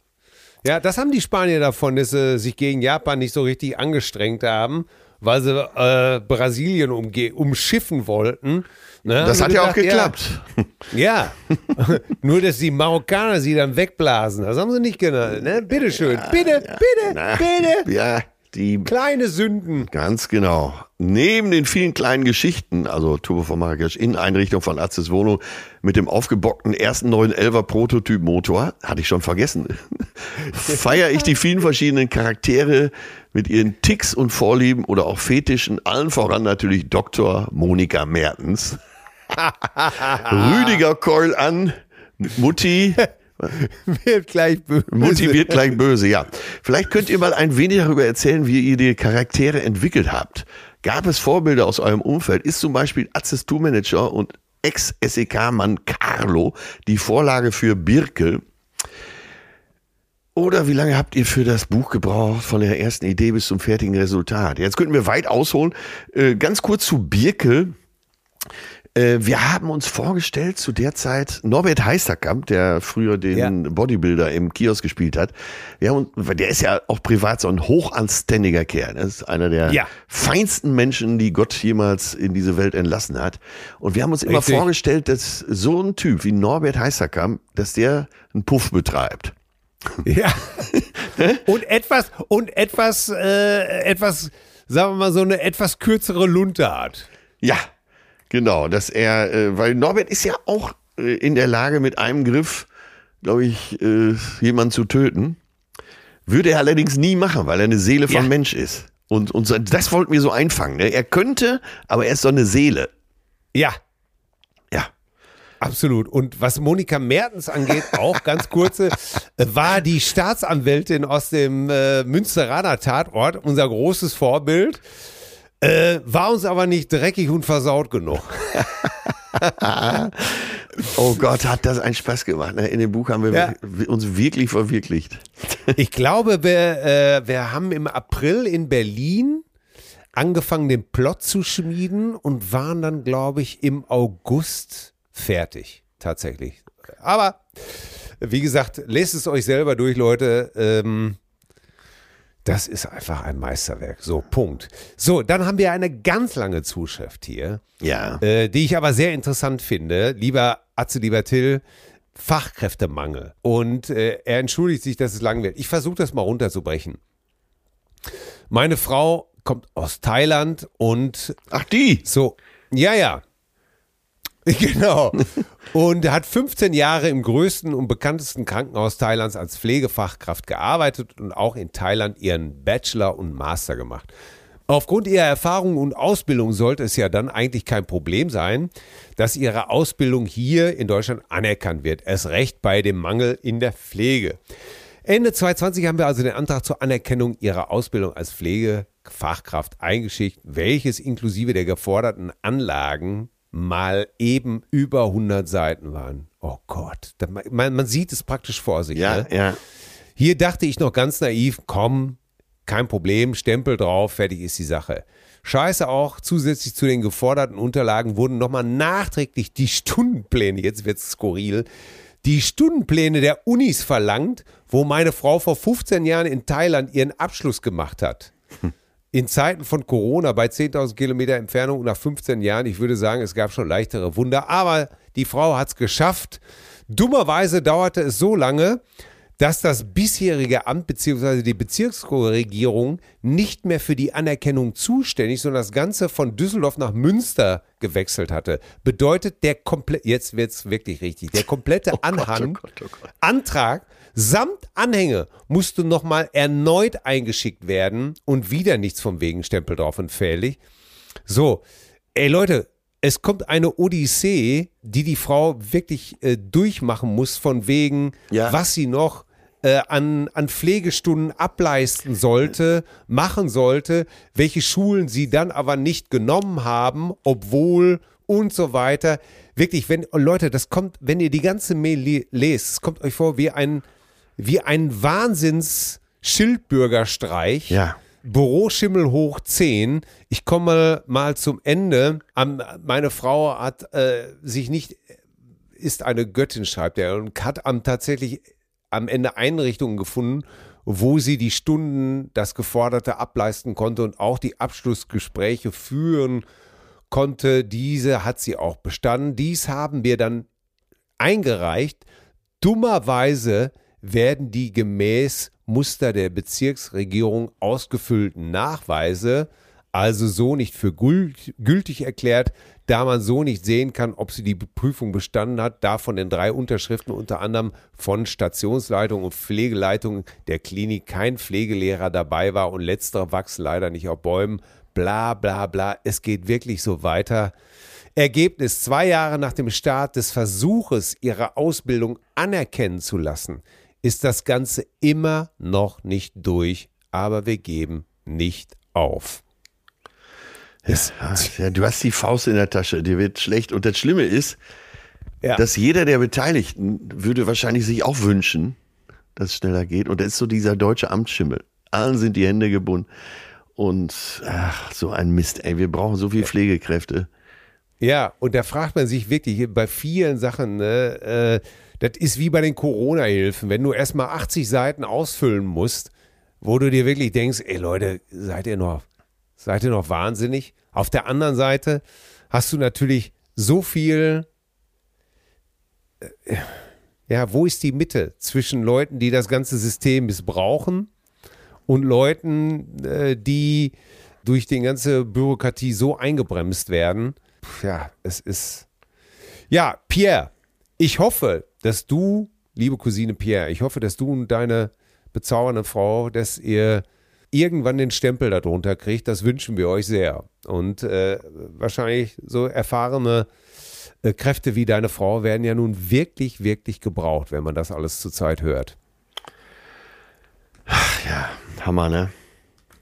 Ja, das haben die Spanier davon, dass sie sich gegen Japan nicht so richtig angestrengt haben, weil sie äh, Brasilien umschiffen wollten. Ne? Das hat ja auch gedacht, geklappt. [laughs] Ja, [laughs] nur dass die Marokkaner sie dann wegblasen. Das haben sie nicht genannt. Ne? Bitteschön, bitte, bitte, Na, bitte. Ja, die Kleine Sünden. Ganz genau. Neben den vielen kleinen Geschichten, also Turbo von Marrakesch, in Einrichtung von Arztes Wohnung mit dem aufgebockten ersten 911er Prototyp Motor, hatte ich schon vergessen, [laughs] feiere ich die vielen verschiedenen Charaktere mit ihren Ticks und Vorlieben oder auch Fetischen, allen voran natürlich Dr. Monika Mertens. [laughs] Rüdiger Keul an, Mutti, [laughs] Wird gleich böse. Mutti wird gleich böse, ja. Vielleicht könnt ihr mal ein wenig darüber erzählen, wie ihr die Charaktere entwickelt habt. Gab es Vorbilder aus eurem Umfeld? Ist zum Beispiel Arztes Tourmanager und Ex-SEK-Mann Carlo die Vorlage für Birkel? Oder wie lange habt ihr für das Buch gebraucht, von der ersten Idee bis zum fertigen Resultat? Jetzt könnten wir weit ausholen. Äh, ganz kurz zu Birkel. Äh, wir haben uns vorgestellt zu der Zeit Norbert Heisterkamp, der früher den Ja. Bodybuilder im Kiosk gespielt hat. Haben, uns- der ist ja auch privat so ein hochanständiger Kerl. Das ist einer der Ja. feinsten Menschen, die Gott jemals in diese Welt entlassen hat. Und wir haben uns immer Richtig. vorgestellt, dass so ein Typ wie Norbert Heisterkamp, dass der einen Puff betreibt. Ja. [laughs] und etwas, und etwas, äh, etwas, sagen wir mal, so eine etwas kürzere Lunte hat. Ja, genau, dass er, äh, weil Norbert ist ja auch äh, in der Lage, mit einem Griff, glaube ich, äh, jemanden zu töten. Würde er allerdings nie machen, weil er eine Seele von Ja. Mensch ist. Und, und so, das wollten wir so einfangen. Ne? Er könnte, aber er ist so eine Seele. Ja. Absolut. Und was Monika Mertens angeht, auch ganz kurze, äh, war die Staatsanwältin aus dem äh, Münsteraner Tatort unser großes Vorbild. Äh, war uns aber nicht dreckig und versaut genug. [laughs] oh Gott, hat das einen Spaß gemacht. Ne? In dem Buch haben wir Ja. uns wirklich verwirklicht. [laughs] Ich glaube, wir, äh, wir haben im April in Berlin angefangen, den Plot zu schmieden und waren dann, glaube ich, im August fertig. Tatsächlich. Aber wie gesagt, lest es euch selber durch, Leute. Ähm, das ist einfach ein Meisterwerk. So, Punkt. So, dann haben wir eine ganz lange Zuschrift hier, Ja. äh, die ich aber sehr interessant finde. Lieber Atze, lieber Till, Fachkräftemangel. Und äh, er entschuldigt sich, dass es lang wird. Ich versuche das mal runterzubrechen. Meine Frau kommt aus Thailand und Ach, die. so, ja, ja. [laughs] Genau. Und hat 15 Jahre im größten und bekanntesten Krankenhaus Thailands als Pflegefachkraft gearbeitet und auch in Thailand ihren Bachelor und Master gemacht. Aufgrund ihrer Erfahrung und Ausbildung sollte es ja dann eigentlich kein Problem sein, dass ihre Ausbildung hier in Deutschland anerkannt wird. Erst recht bei dem Mangel in der Pflege. Ende 2020 haben wir also den Antrag zur Anerkennung ihrer Ausbildung als Pflegefachkraft eingeschickt, welches inklusive der geforderten Anlagen mal eben über 100 Seiten waren. Oh Gott, man, man sieht es praktisch vor sich. Ja, ne? ja. Hier dachte ich noch ganz naiv, komm, kein Problem, Stempel drauf, fertig ist die Sache. Scheiße auch, zusätzlich zu den geforderten Unterlagen wurden nochmal nachträglich die Stundenpläne, jetzt wird's skurril, die Stundenpläne der Unis verlangt, wo meine Frau vor 15 Jahren in Thailand ihren Abschluss gemacht hat. In Zeiten von Corona bei 10.000 Kilometer Entfernung nach 15 Jahren, ich würde sagen, es gab schon leichtere Wunder, aber die Frau hat es geschafft. Dummerweise dauerte es so lange, dass das bisherige Amt bzw. die Bezirksregierung nicht mehr für die Anerkennung zuständig, sondern das Ganze von Düsseldorf nach Münster gewechselt hatte. Bedeutet der komplette, jetzt wird es wirklich richtig, der komplette [laughs] Anhang, Gott, oh Gott. Antrag samt Anhänge musste nochmal erneut eingeschickt werden und wieder nichts vom Wegenstempel drauf und fällig. So, ey Leute, es kommt eine Odyssee, die die Frau wirklich äh, durchmachen muss, von wegen, Ja. was sie noch äh, an, an Pflegestunden ableisten sollte, machen sollte, welche Schulen sie dann aber nicht genommen haben, obwohl und so weiter. Wirklich, wenn, Leute, das kommt, wenn ihr die ganze Mail le- lest, es kommt euch vor wie ein, wie ein Wahnsinns-Schildbürgerstreich. Ja. Büroschimmel hoch 10. Ich komme mal zum Ende. Am, meine Frau hat äh, sich nicht, ist eine Göttin, schreibt er, und hat am tatsächlich am Ende Einrichtungen gefunden, wo sie die Stunden, das Geforderte ableisten konnte und auch die Abschlussgespräche führen konnte. Diese hat sie auch bestanden. Dies haben wir dann eingereicht. Dummerweise werden die gemäß Muster der Bezirksregierung ausgefüllten Nachweise also so nicht für gült- gültig erklärt, da man so nicht sehen kann, ob sie die Prüfung bestanden hat, da von den drei Unterschriften unter anderem von Stationsleitung und Pflegeleitung der Klinik kein Pflegelehrer dabei war und letztere wachsen leider nicht auf Bäumen. Bla bla bla. Es geht wirklich so weiter. Ergebnis, zwei Jahre nach dem Start des Versuches, ihre Ausbildung anerkennen zu lassen, ist das Ganze immer noch nicht durch, aber wir geben nicht auf. [laughs] Ja, du hast die Faust in der Tasche, dir wird schlecht. Und das Schlimme ist, ja. dass jeder der Beteiligten würde wahrscheinlich sich auch wünschen, dass es schneller geht. Und da ist so dieser deutsche Amtsschimmel. Allen sind die Hände gebunden. Und ach, so ein Mist, ey, wir brauchen so viel Pflegekräfte. Ja, und da fragt man sich wirklich bei vielen Sachen, ne, äh, das ist wie bei den Corona-Hilfen, wenn du erstmal 80 Seiten ausfüllen musst, wo du dir wirklich denkst, ey Leute, seid ihr noch, seid ihr noch wahnsinnig? Auf der anderen Seite hast du natürlich so viel, äh, ja, wo ist die Mitte zwischen Leuten, die das ganze System missbrauchen und Leuten, äh, die durch die ganze Bürokratie so eingebremst werden. Ja, es ist. Ja, Pierre, ich hoffe, dass du, liebe Cousine Pierre, ich hoffe, dass du und deine bezaubernde Frau, dass ihr irgendwann den Stempel darunter kriegt. Das wünschen wir euch sehr. Und äh, wahrscheinlich so erfahrene äh, Kräfte wie deine Frau werden ja nun wirklich, wirklich gebraucht, wenn man das alles zurzeit hört. Ja, Hammer, ne?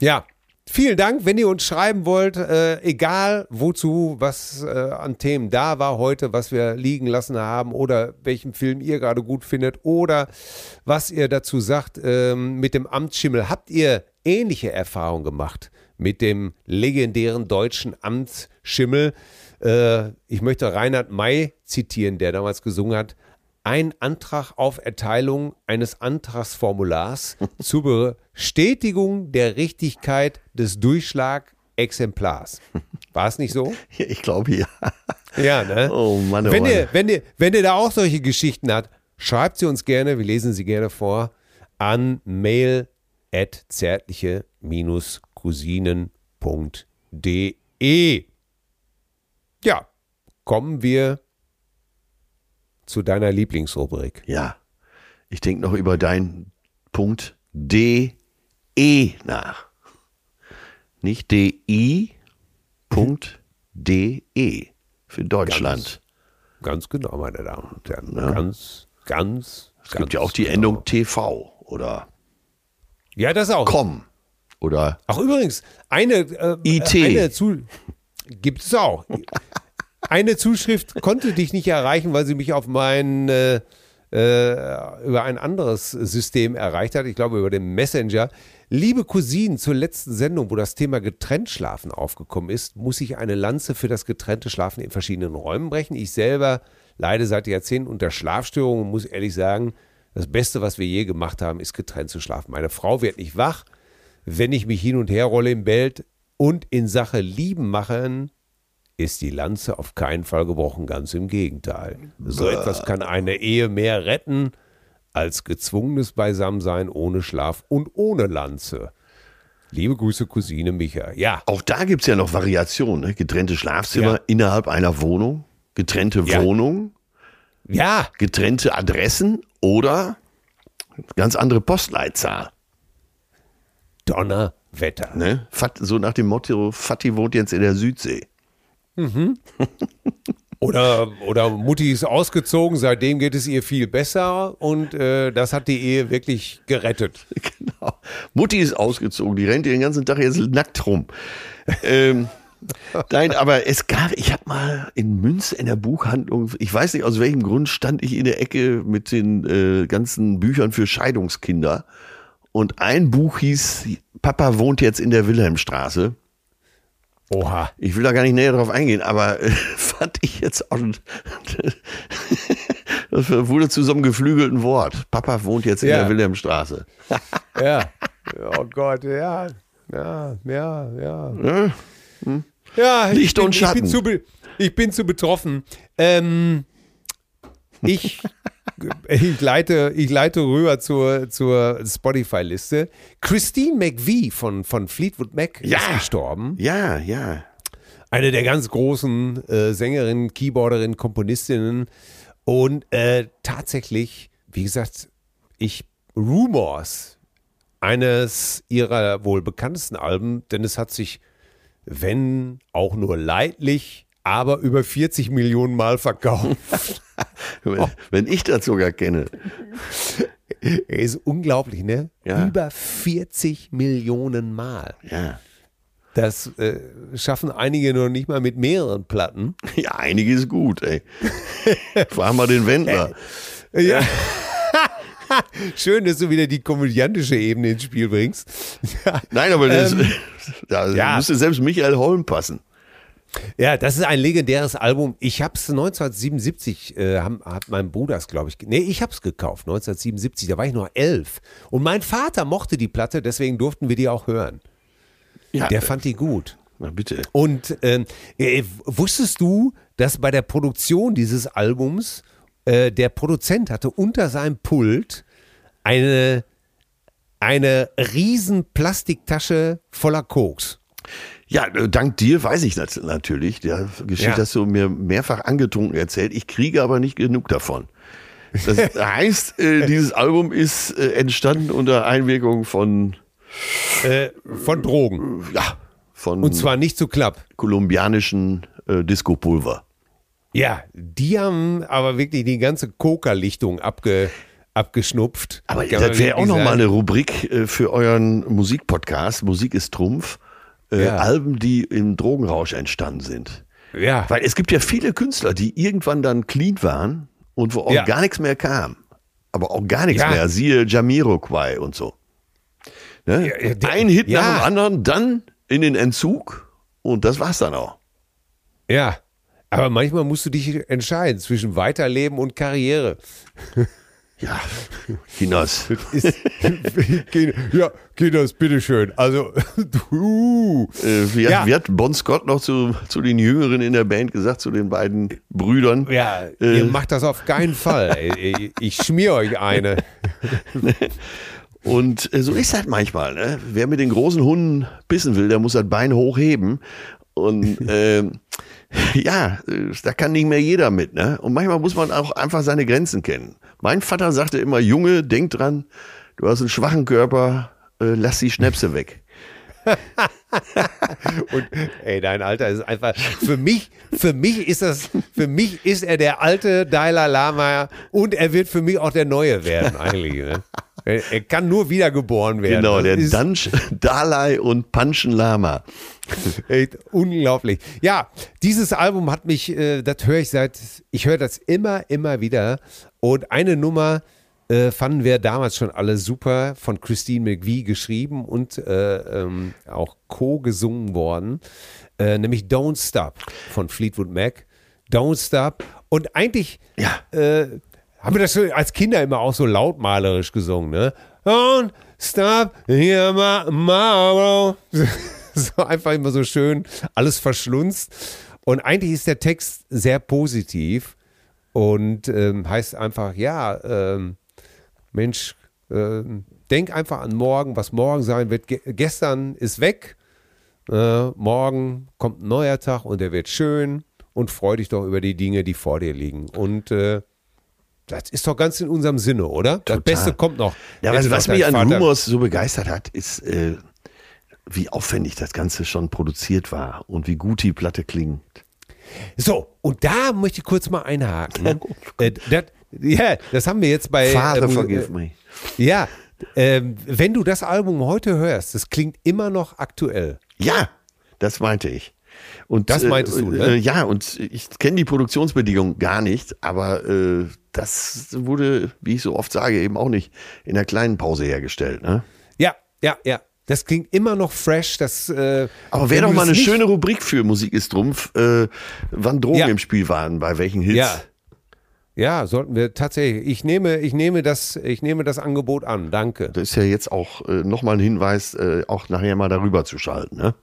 Ja, vielen Dank, wenn ihr uns schreiben wollt, äh, egal wozu, was äh, an Themen da war heute, was wir liegen lassen haben oder welchen Film ihr gerade gut findet oder was ihr dazu sagt ähm, mit dem Amtsschimmel. Habt ihr ähnliche Erfahrungen gemacht mit dem legendären deutschen Amtsschimmel? Äh, ich möchte Reinhard May zitieren, der damals gesungen hat. Ein Antrag auf Erteilung eines Antragsformulars [laughs] zur Bestätigung der Richtigkeit des Durchschlagexemplars. War es nicht so? Ich glaube ja. Ja, ne? Oh Mann, oh wenn, Mann. ihr, wenn, ihr, wenn ihr da auch solche Geschichten habt, schreibt sie uns gerne, wir lesen sie gerne vor, an mail at zärtliche-cousinen.de. Ja, kommen wir zu deiner Lieblingsrubrik. Ja. Ich denke noch über deinen Punkt DE nach. Nicht DI, Punkt DE für Deutschland. Ganz genau, meine Damen und Herren. Ja. Ganz, ganz. es gibt ja auch die Endung TV oder Ja, das auch. COM oder Ach, übrigens, eine, äh, IT. eine zu gibt es auch. Eine Zuschrift konnte dich nicht erreichen, weil sie mich auf mein äh, äh, über ein anderes System erreicht hat. Ich glaube über den Messenger. Liebe Cousinen, zur letzten Sendung, wo das Thema getrennt schlafen aufgekommen ist, muss ich eine Lanze für das getrennte Schlafen in verschiedenen Räumen brechen. Ich selber leide seit Jahrzehnten unter Schlafstörungen und muss ehrlich sagen, das Beste, was wir je gemacht haben, ist getrennt zu schlafen. Meine Frau wird nicht wach, wenn ich mich hin und her rolle im Bett und in Sache Lieben machen, ist die Lanze auf keinen Fall gebrochen, ganz im Gegenteil. So etwas kann eine Ehe mehr retten als gezwungenes Beisammensein ohne Schlaf und ohne Lanze. Liebe Grüße, Cousine Micha. Ja, auch da gibt es ja noch Variationen. Ne? Getrennte Schlafzimmer Ja. innerhalb einer Wohnung, getrennte Ja. Wohnung, ja, getrennte Adressen oder ganz andere Postleitzahl. Donnerwetter. Ne? So nach dem Motto, Fatih wohnt jetzt in der Südsee. Oder, oder Mutti ist ausgezogen, seitdem geht es ihr viel besser und äh, das hat die Ehe wirklich gerettet. [laughs] Genau. Mutti ist ausgezogen, die rennt den ganzen Tag jetzt nackt rum. ähm, nein, aber es gab, ich habe mal in Münster in der Buchhandlung, ich weiß nicht aus welchem Grund, stand ich in der Ecke mit den äh, ganzen Büchern für Scheidungskinder. Und ein Buch hieß, Papa wohnt jetzt in der Wilhelmstraße. Oha. Ich will da gar nicht näher drauf eingehen, aber äh, [laughs] fand ich jetzt auch. [laughs] das wurde zu so einem geflügelten Wort. Papa wohnt jetzt in Ja. der Wilhelmstraße. [laughs] Ja. Oh Gott, ja. Ja, ja, ja. Ja? Ja, ich Licht bin, und Ich Schatten. bin zu, be- ich bin zu betroffen. Ähm, ich, [laughs] ich, leite, ich leite rüber zur, zur Spotify-Liste. Christine McVie von, von Fleetwood Mac Ja. ist gestorben. Ja, ja. Eine der ganz großen äh, Sängerinnen, Keyboarderinnen, Komponistinnen. Und äh, tatsächlich, wie gesagt, ich Rumors, eines ihrer wohl bekanntesten Alben, denn es hat sich, wenn auch nur leidlich, aber über 40 Millionen Mal verkauft. [laughs] Wenn, ich das sogar kenne. Er ist unglaublich, ne? Ja. Über 40 Millionen Mal. Ja. Das äh, schaffen einige noch nicht mal mit mehreren Platten. [laughs] Ja, einige ist gut, ey. Frag mal den Wendler. Ja. [laughs] Schön, dass du wieder die komödiantische Ebene ins Spiel bringst. Nein, aber das, Ähm, da ja. müsste selbst Michael Holm passen. Ja, das ist ein legendäres Album. Ich habe es 1977, äh, hat mein Bruder es, glaube ich, nee, ich habe es gekauft, 1977, da war ich noch elf. Und mein Vater mochte die Platte, deswegen durften wir die auch hören. Ja, Der fand die gut. na bitte. Und ähm, äh, wusstest du, dass bei der Produktion dieses Albums äh, der Produzent hatte unter seinem Pult eine, eine riesen Plastiktasche voller Koks? Ja, äh, dank dir weiß ich das natürlich. Der Geschichte Ja. hast du mir mehrfach angetrunken erzählt. Ich kriege aber nicht genug davon. Das [laughs] heißt, äh, dieses Album ist äh, entstanden unter Einwirkung von, Äh, von Drogen. ja, von Und zwar nicht zu knapp. kolumbianischen äh, Disco-Pulver. Ja, die haben aber wirklich die ganze Coca-Lichtung abge, abgeschnupft. Aber Kann das wäre auch wirklich noch mal sagen. eine Rubrik äh, für euren Musikpodcast. Musik ist Trumpf. Äh, Ja. Alben, die im Drogenrausch entstanden sind. Ja, Weil es gibt ja viele Künstler, die irgendwann dann clean waren und wo auch Ja. gar nichts mehr kam. Aber auch gar nichts Ja. mehr. Siehe Jamiroquai und so. Ne? Ja, der- Ein Hit nach dem anderen, dann in den Entzug und das war's dann auch. ja. Aber manchmal musst du dich entscheiden zwischen Weiterleben und Karriere. Ja, Chinas. [laughs] Ist, ja, Kinders, bitteschön. Also, [laughs] du. Äh, wie, Ja. hat, wie hat Bon Scott noch zu, zu den Jüngeren in der Band gesagt, zu den beiden Brüdern? Ja, Äh. ihr macht das auf keinen Fall. [laughs] ey. Ich schmier euch eine. Und äh, so ist das manchmal. Ne? Wer mit den großen Hunden bissen will, der muss das Bein hochheben. Und ähm, [laughs] ja, da kann nicht mehr jeder mit. Ne? Und manchmal muss man auch einfach seine Grenzen kennen. Mein Vater sagte immer, Junge, denk dran, du hast einen schwachen Körper, äh, lass die Schnäpse weg. [laughs] Und ey, dein Alter ist einfach für mich, für mich ist das, für mich ist er der alte Dalai Lama und er wird für mich auch der neue werden eigentlich. Ne? Er, er kann nur wiedergeboren werden. Genau, der Dansch, Dalai und Panchen Lama. echt unglaublich. Ja, dieses Album hat mich, äh, das höre ich seit, ich höre das immer, immer wieder. Und eine Nummer äh, fanden wir damals schon alle super von Christine McVie geschrieben und äh, ähm, auch co-gesungen worden, äh, nämlich Don't Stop von Fleetwood Mac. Don't Stop. Und eigentlich Ja. äh, haben wir das schon als Kinder immer auch so lautmalerisch gesungen, ne? Don't stop here, Marlboro. [laughs] So einfach immer so schön, alles verschlunzt. Und eigentlich ist der Text sehr positiv und ähm, heißt einfach, ja, ähm, Mensch, ähm, denk einfach an morgen, was morgen sein wird. Ge gestern ist weg, äh, morgen kommt ein neuer Tag und der wird schön und freu dich doch über die Dinge, die vor dir liegen. Und äh, das ist doch ganz in unserem Sinne, oder? Das Total. Beste kommt noch. Ja, was, was mich an Vater- Rumors so begeistert hat, ist, äh, wie aufwendig das Ganze schon produziert war und wie gut die Platte klingt. So, und da möchte ich kurz mal einhaken. [laughs] äh, das, ja, das haben wir jetzt bei. Father, ähm, forgive äh, me. Ja, ähm, wenn du das Album heute hörst, das klingt immer noch aktuell. Ja, das meinte ich. Und, Das meintest du, ne? Äh, ja, und ich kenne die Produktionsbedingungen gar nicht, aber äh, das wurde, wie ich so oft sage, eben auch nicht in einer kleinen Pause hergestellt. Ne? Ja, ja, ja. Das klingt immer noch fresh. Das, äh, Aber wäre doch mal eine schöne Rubrik für Musik ist Trumpf, äh, wann Drogen Ja. im Spiel waren, bei welchen Hits. Ja. Ja, sollten wir tatsächlich. Ich nehme, ich nehme das, ich nehme das Angebot an. Danke. Das ist ja jetzt auch äh, nochmal ein Hinweis, äh, auch nachher mal darüber zu schalten. Ne?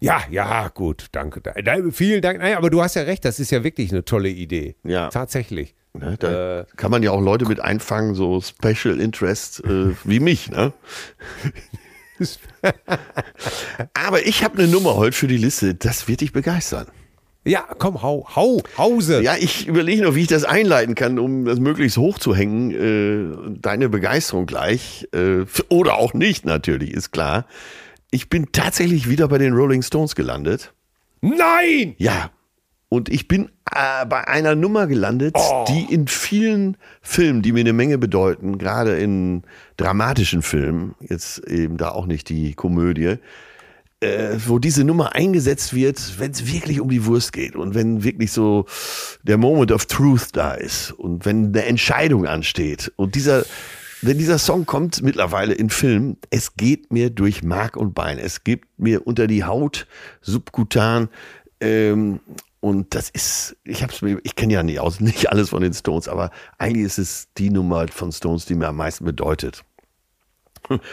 Ja, ja, gut, danke. Da, da, vielen Dank. Nein, aber du hast ja recht, das ist ja wirklich eine tolle Idee. Ja. Tatsächlich. Ne, da Äh. kann man ja auch Leute mit einfangen, so Special Interest äh, wie mich. Ne? [laughs] Aber ich habe eine Nummer heute für die Liste, das wird dich begeistern. Ja, komm, hau, hau, Hause. Ja, ich überlege noch, wie ich das einleiten kann, um das möglichst hoch zu hängen. Äh, deine Begeisterung gleich. Äh, oder auch nicht, natürlich, ist klar. Ich bin tatsächlich wieder bei den Rolling Stones gelandet. Nein! Ja. Und ich bin äh, bei einer Nummer gelandet, die in vielen Filmen, die mir eine Menge bedeuten, gerade in dramatischen Filmen, jetzt eben da auch nicht die Komödie, äh, wo diese Nummer eingesetzt wird, wenn es wirklich um die Wurst geht und wenn wirklich so der Moment of Truth da ist und wenn eine Entscheidung ansteht. Und dieser wenn dieser Song kommt mittlerweile in Filmen, es geht mir durch Mark und Bein, es geht mir unter die Haut, subkutan ähm, und das ist, ich hab's mir, ich kenne ja nicht aus, [laughs] nicht alles von den Stones, aber eigentlich ist es die Nummer von Stones, die mir am meisten bedeutet.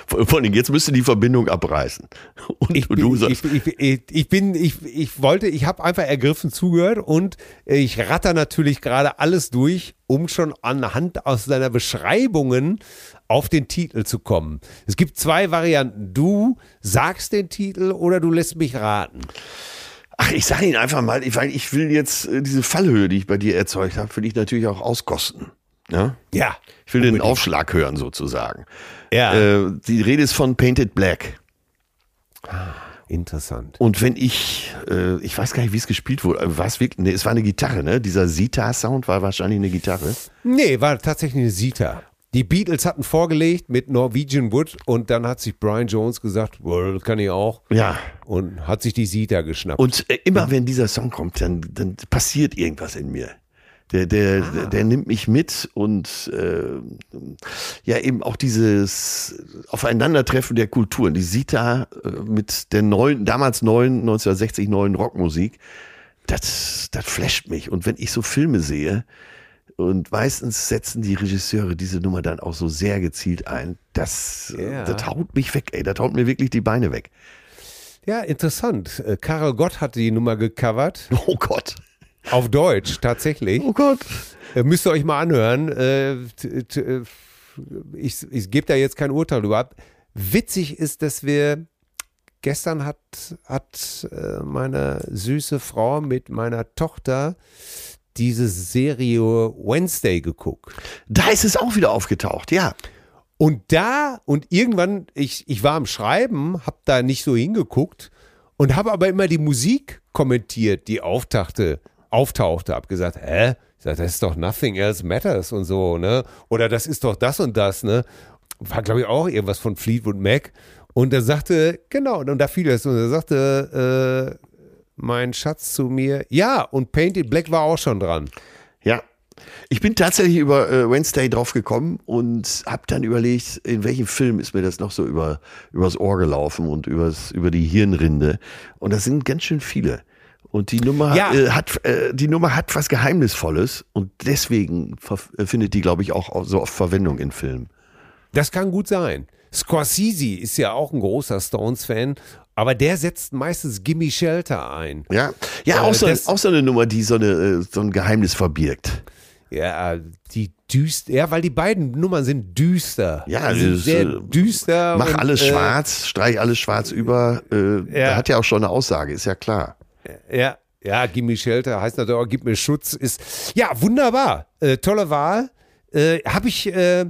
Vor allem, jetzt müsste die Verbindung abreißen. [laughs] Und Ich du bin, sagst, ich, ich, ich, ich bin, ich, ich wollte, ich habe einfach ergriffen zugehört und ich ratter natürlich gerade alles durch, um schon anhand aus deiner Beschreibungen auf den Titel zu kommen. Es gibt zwei Varianten. Du sagst den Titel oder du lässt mich raten. Ach, ich sage ihn einfach mal, ich, weil ich will jetzt äh, diese Fallhöhe, die ich bei dir erzeugt habe, will ich natürlich auch auskosten. Ja? Ja. Ich will den Aufschlag hören sozusagen. Ja. Äh, die Rede ist von Painted Black. interessant. Und wenn ich, äh, ich weiß gar nicht, wie es gespielt wurde, war es wirklich, nee, es war eine Gitarre, ne? Dieser Sita-Sound war wahrscheinlich eine Gitarre. Nee, war tatsächlich eine Sita. Die Beatles hatten vorgelegt mit Norwegian Wood und dann hat sich Brian Jones gesagt, well, das kann ich auch. Ja. Und hat sich die Sita geschnappt. Und äh, immer wenn dieser Song kommt, dann, dann passiert irgendwas in mir. Der, der, der, der nimmt mich mit und äh, ja eben auch dieses Aufeinandertreffen der Kulturen. Die Sita äh, mit der neuen, damals neuen, 1960 neuen Rockmusik, das, das flasht mich. Und wenn ich so Filme sehe, und meistens setzen die Regisseure diese Nummer dann auch so sehr gezielt ein. Das, Ja. das haut mich weg, ey. Das haut mir wirklich die Beine weg. ja, interessant. Äh, Karel Gott hat die Nummer gecovert. [laughs] Oh Gott. Auf Deutsch, tatsächlich. Oh Gott. Äh, müsst ihr euch mal anhören. Äh, äh, ich ich gebe da jetzt kein Urteil drüber ab. Witzig ist, dass wir gestern hat, hat äh, meine süße Frau mit meiner Tochter diese Serie Wednesday geguckt. Da ist es auch wieder aufgetaucht, ja. Und da, und irgendwann, ich, ich war am Schreiben, hab da nicht so hingeguckt und habe aber immer die Musik kommentiert, die auftauchte, auftauchte. Hab gesagt, hä? Ich sag, das ist doch Nothing Else Matters und so, ne? Oder das ist doch das und das, ne? War, glaube ich, auch irgendwas von Fleetwood Mac. Und er sagte, genau, und da fiel es. Und er sagte, äh, mein Schatz zu mir, ja, und Painted Black war auch schon dran. Ja. Ich bin tatsächlich über äh, Wednesday drauf gekommen und habe dann überlegt, in welchem Film ist mir das noch so über übers Ohr gelaufen und übers, über die Hirnrinde. Und das sind ganz schön viele. Und die Nummer Ja. äh, hat äh, die Nummer hat was Geheimnisvolles und deswegen äh, findet die, glaube ich, auch au- so oft Verwendung in Filmen. Das kann gut sein. Scorsese ist ja auch ein großer Stones-Fan, aber der setzt meistens Gimme Shelter ein. Ja, ja, Äh, auch, so, das- auch so eine Nummer, die so, eine, äh, so ein Geheimnis verbirgt. Ja, die düster, ja, weil die beiden Nummern sind düster. Ja, ist, sehr äh, düster. Mach und, alles äh, schwarz, streich alles schwarz über. Äh, Ja. Hat ja auch schon eine Aussage, ist ja klar. Ja, ja, Gimme Shelter heißt natürlich auch, gib mir Schutz. Ist, ja, wunderbar. Äh, tolle Wahl. Äh, hab ich, äh,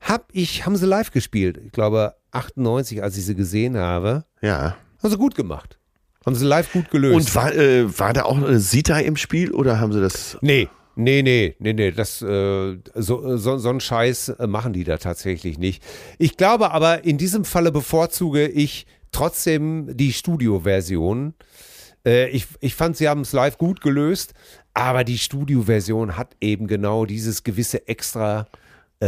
hab ich, haben sie live gespielt. Ich glaube, 98, als ich sie gesehen habe. Ja. Haben sie gut gemacht. Haben sie live gut gelöst. Und war, äh, war da auch eine Sita im Spiel oder haben sie das? Nee, nee, nee, nee, nee, das, äh, so, so, so einen Scheiß äh, machen die da tatsächlich nicht. Ich glaube aber, in diesem Falle bevorzuge ich trotzdem die Studio-Version. Äh, ich, ich fand, sie haben es live gut gelöst, aber die Studio-Version hat eben genau dieses gewisse Extra, äh,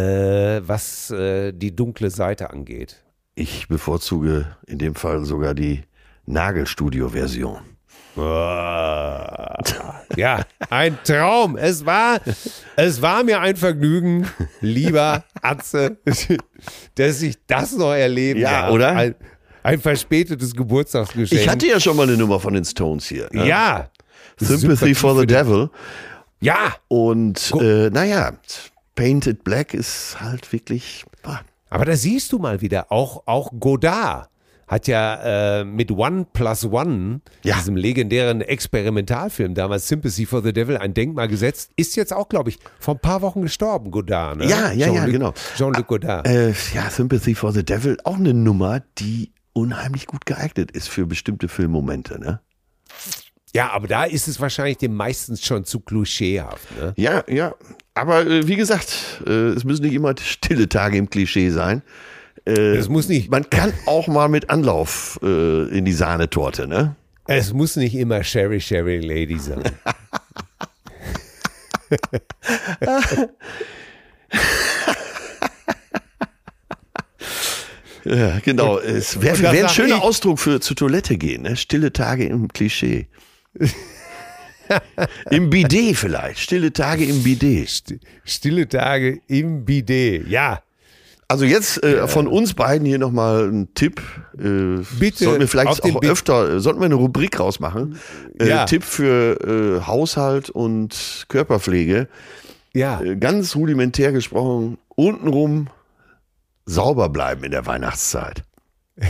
was äh, die dunkle Seite angeht. Ich bevorzuge in dem Fall sogar die Nagelstudio-Version. Ja, ein Traum. Es war, es war mir ein Vergnügen, lieber Atze, dass ich das noch erleben Ja, darf. oder? Ein, ein verspätetes Geburtstagsgeschenk. Ich hatte ja schon mal eine Nummer von den Stones hier. ne? ja, Sympathy for the Devil. ja. Und äh, naja, Painted Black ist halt wirklich. ah, Aber da siehst du mal wieder, auch, auch Godard hat ja äh, mit One Plus One, Ja. diesem legendären Experimentalfilm damals Sympathy for the Devil, ein Denkmal gesetzt. Ist jetzt auch, glaube ich, vor ein paar Wochen gestorben, Godard. Ne? Ja, ja, ja, Jean-Luc- genau. Jean-Luc Godard. Äh, ja, Sympathy for the Devil, auch eine Nummer, die unheimlich gut geeignet ist für bestimmte Filmmomente. Ne? Ja, aber da ist es wahrscheinlich dem meistens schon zu klischeehaft. Ne? Ja, ja. Aber äh, wie gesagt, äh, es müssen nicht immer stille Tage im Klischee sein. Es muss nicht, Man kann auch mal mit Anlauf äh, in die Sahnetorte, ne? es muss nicht immer Sherry Sherry Lady sein. [laughs] Ja, genau. Es wäre wär ein schöner ich. Ausdruck für zur Toilette gehen, ne? Stille Tage im Klischee. [laughs] Im Bidet vielleicht. Stille Tage im Bidet. St- Stille Tage im Bidet. Ja, Also jetzt äh, von uns beiden hier nochmal ein Tipp. Äh, Bitte, Sollten wir vielleicht auch Bi- öfter, äh, sollten wir eine Rubrik rausmachen. Äh, Ja. Tipp für äh, Haushalt und Körperpflege. ja. Äh, ganz rudimentär gesprochen, untenrum sauber bleiben in der Weihnachtszeit. [laughs]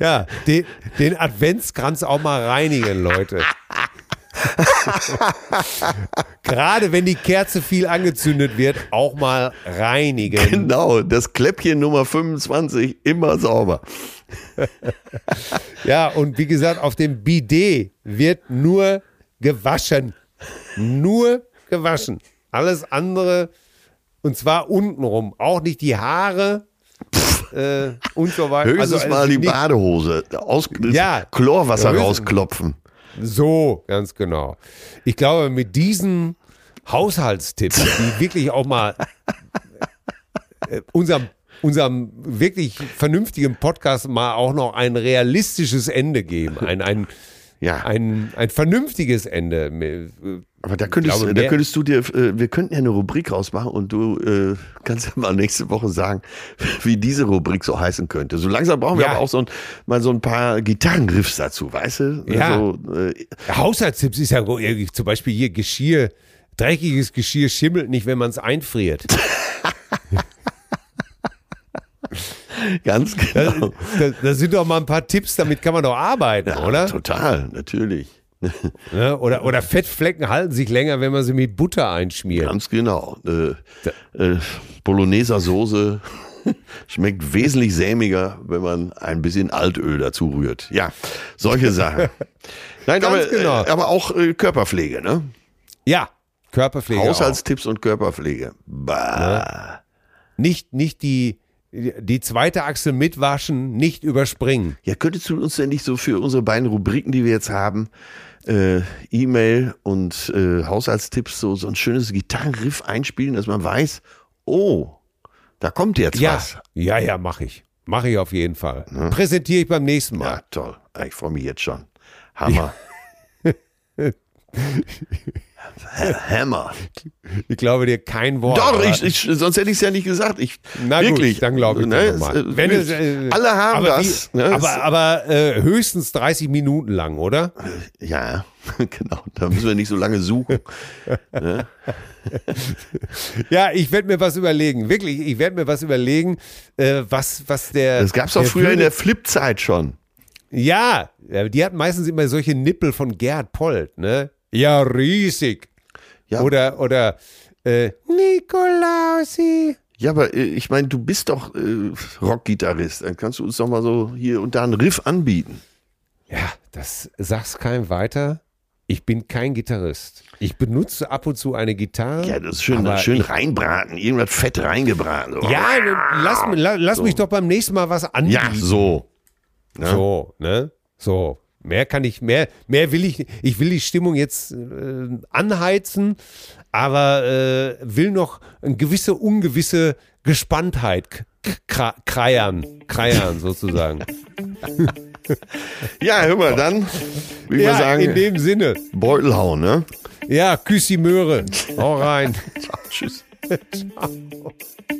Ja, den, den Adventskranz auch mal reinigen, Leute. Gerade wenn die Kerze viel angezündet wird, auch mal reinigen. Genau, das Kläppchen Nummer 25 immer sauber. Ja, und wie gesagt, auf dem Bidet wird nur gewaschen. Nur gewaschen. Alles andere, und zwar untenrum. Auch nicht die Haare äh, und so weiter. Höchstens Also, mal die Badehose. Aus, Ja. Chlorwasser Ja, rausklopfen. So, ganz genau. Ich glaube, mit diesen Haushaltstipps, die wirklich auch mal äh, unserem, unserem wirklich vernünftigen Podcast mal auch noch ein realistisches Ende geben. Ein, ein, Ja. ein, ein vernünftiges Ende. Aber da könntest, glaube, da könntest du dir, äh, wir könnten ja eine Rubrik rausmachen und du äh, kannst ja mal nächste Woche sagen, [laughs] wie diese Rubrik so heißen könnte. So langsam brauchen wir Ja. aber auch so ein, mal so ein paar Gitarrenriffs dazu, weißt du? Ja. So, äh, Haushaltstipps ist ja zum Beispiel hier Geschirr. Dreckiges Geschirr schimmelt nicht, wenn man es einfriert. [laughs] ganz genau. Da, da sind doch mal ein paar Tipps, damit kann man doch arbeiten, Ja, oder? Total, natürlich. [laughs] Ne? Oder, oder Fettflecken halten sich länger, wenn man sie mit Butter einschmiert. Ganz genau. Äh, äh, Bologneser Soße [laughs] schmeckt wesentlich sämiger, wenn man ein bisschen Altöl dazu rührt. Ja, solche [laughs] Sachen. Nein, Ganz aber, genau. äh, aber auch äh, Körperpflege, ne? Ja, Körperpflege. Auch. Haushaltstipps und Körperpflege. Bah. Nicht, nicht die, die zweite Achse mitwaschen, nicht überspringen. Ja, könntest du uns denn nicht so für unsere beiden Rubriken, die wir jetzt haben, äh, E-Mail und äh, Haushaltstipps, so, so ein schönes Gitarrenriff einspielen, dass man weiß, oh, da kommt jetzt Ja, was. ja, ja, mache ich. Mache ich auf jeden Fall. Präsentiere ich beim nächsten Mal. Ja, toll. Ich freue mich jetzt schon. Hammer. [laughs] Hammer. Ich glaube dir kein Wort. Doch, ich, ich, sonst hätte ich es ja nicht gesagt. Ich, Na wirklich. gut, dann glaube ich Ne, dir nochmal. es, äh, Wenn es, äh, Alle haben aber das. Wie, ne? aber aber äh, höchstens 30 Minuten lang, oder? Ja, [laughs] genau. Da müssen wir nicht so lange suchen. [laughs] Ja, ich werde mir was überlegen. Wirklich, ich werde mir was überlegen, äh, was, was der. Das gab es der früher in Würde- der Flip-Zeit schon. Ja, ja, die hatten meistens immer solche Nippel von Gerhard Polt, ne? Ja, riesig. Ja. Oder, oder, äh, Nikolausi. Ja, aber äh, ich meine, du bist doch äh, Rockgitarrist. Dann kannst du uns doch mal so hier und da einen Riff anbieten. Ja, das sag's keinem weiter. Ich bin kein Gitarrist. Ich benutze ab und zu eine Gitarre. Ja, das ist schön, schön ich, reinbraten, irgendwas fett reingebraten. So. Ja, lass, la- lass mich doch beim nächsten Mal was anbieten. ja, so. Ne? So, ne? So. Mehr kann ich, mehr, mehr will ich, ich will die Stimmung jetzt äh, anheizen, aber äh, will noch eine gewisse, ungewisse Gespanntheit kreiern, kreiern sozusagen. Ja, hör mal, dann würde ich ja, mal sagen, in dem Sinne. Beutel hauen, ne? Ja, küss die Möhre. Hau rein. [laughs] Ciao, tschüss. [laughs] [laughs]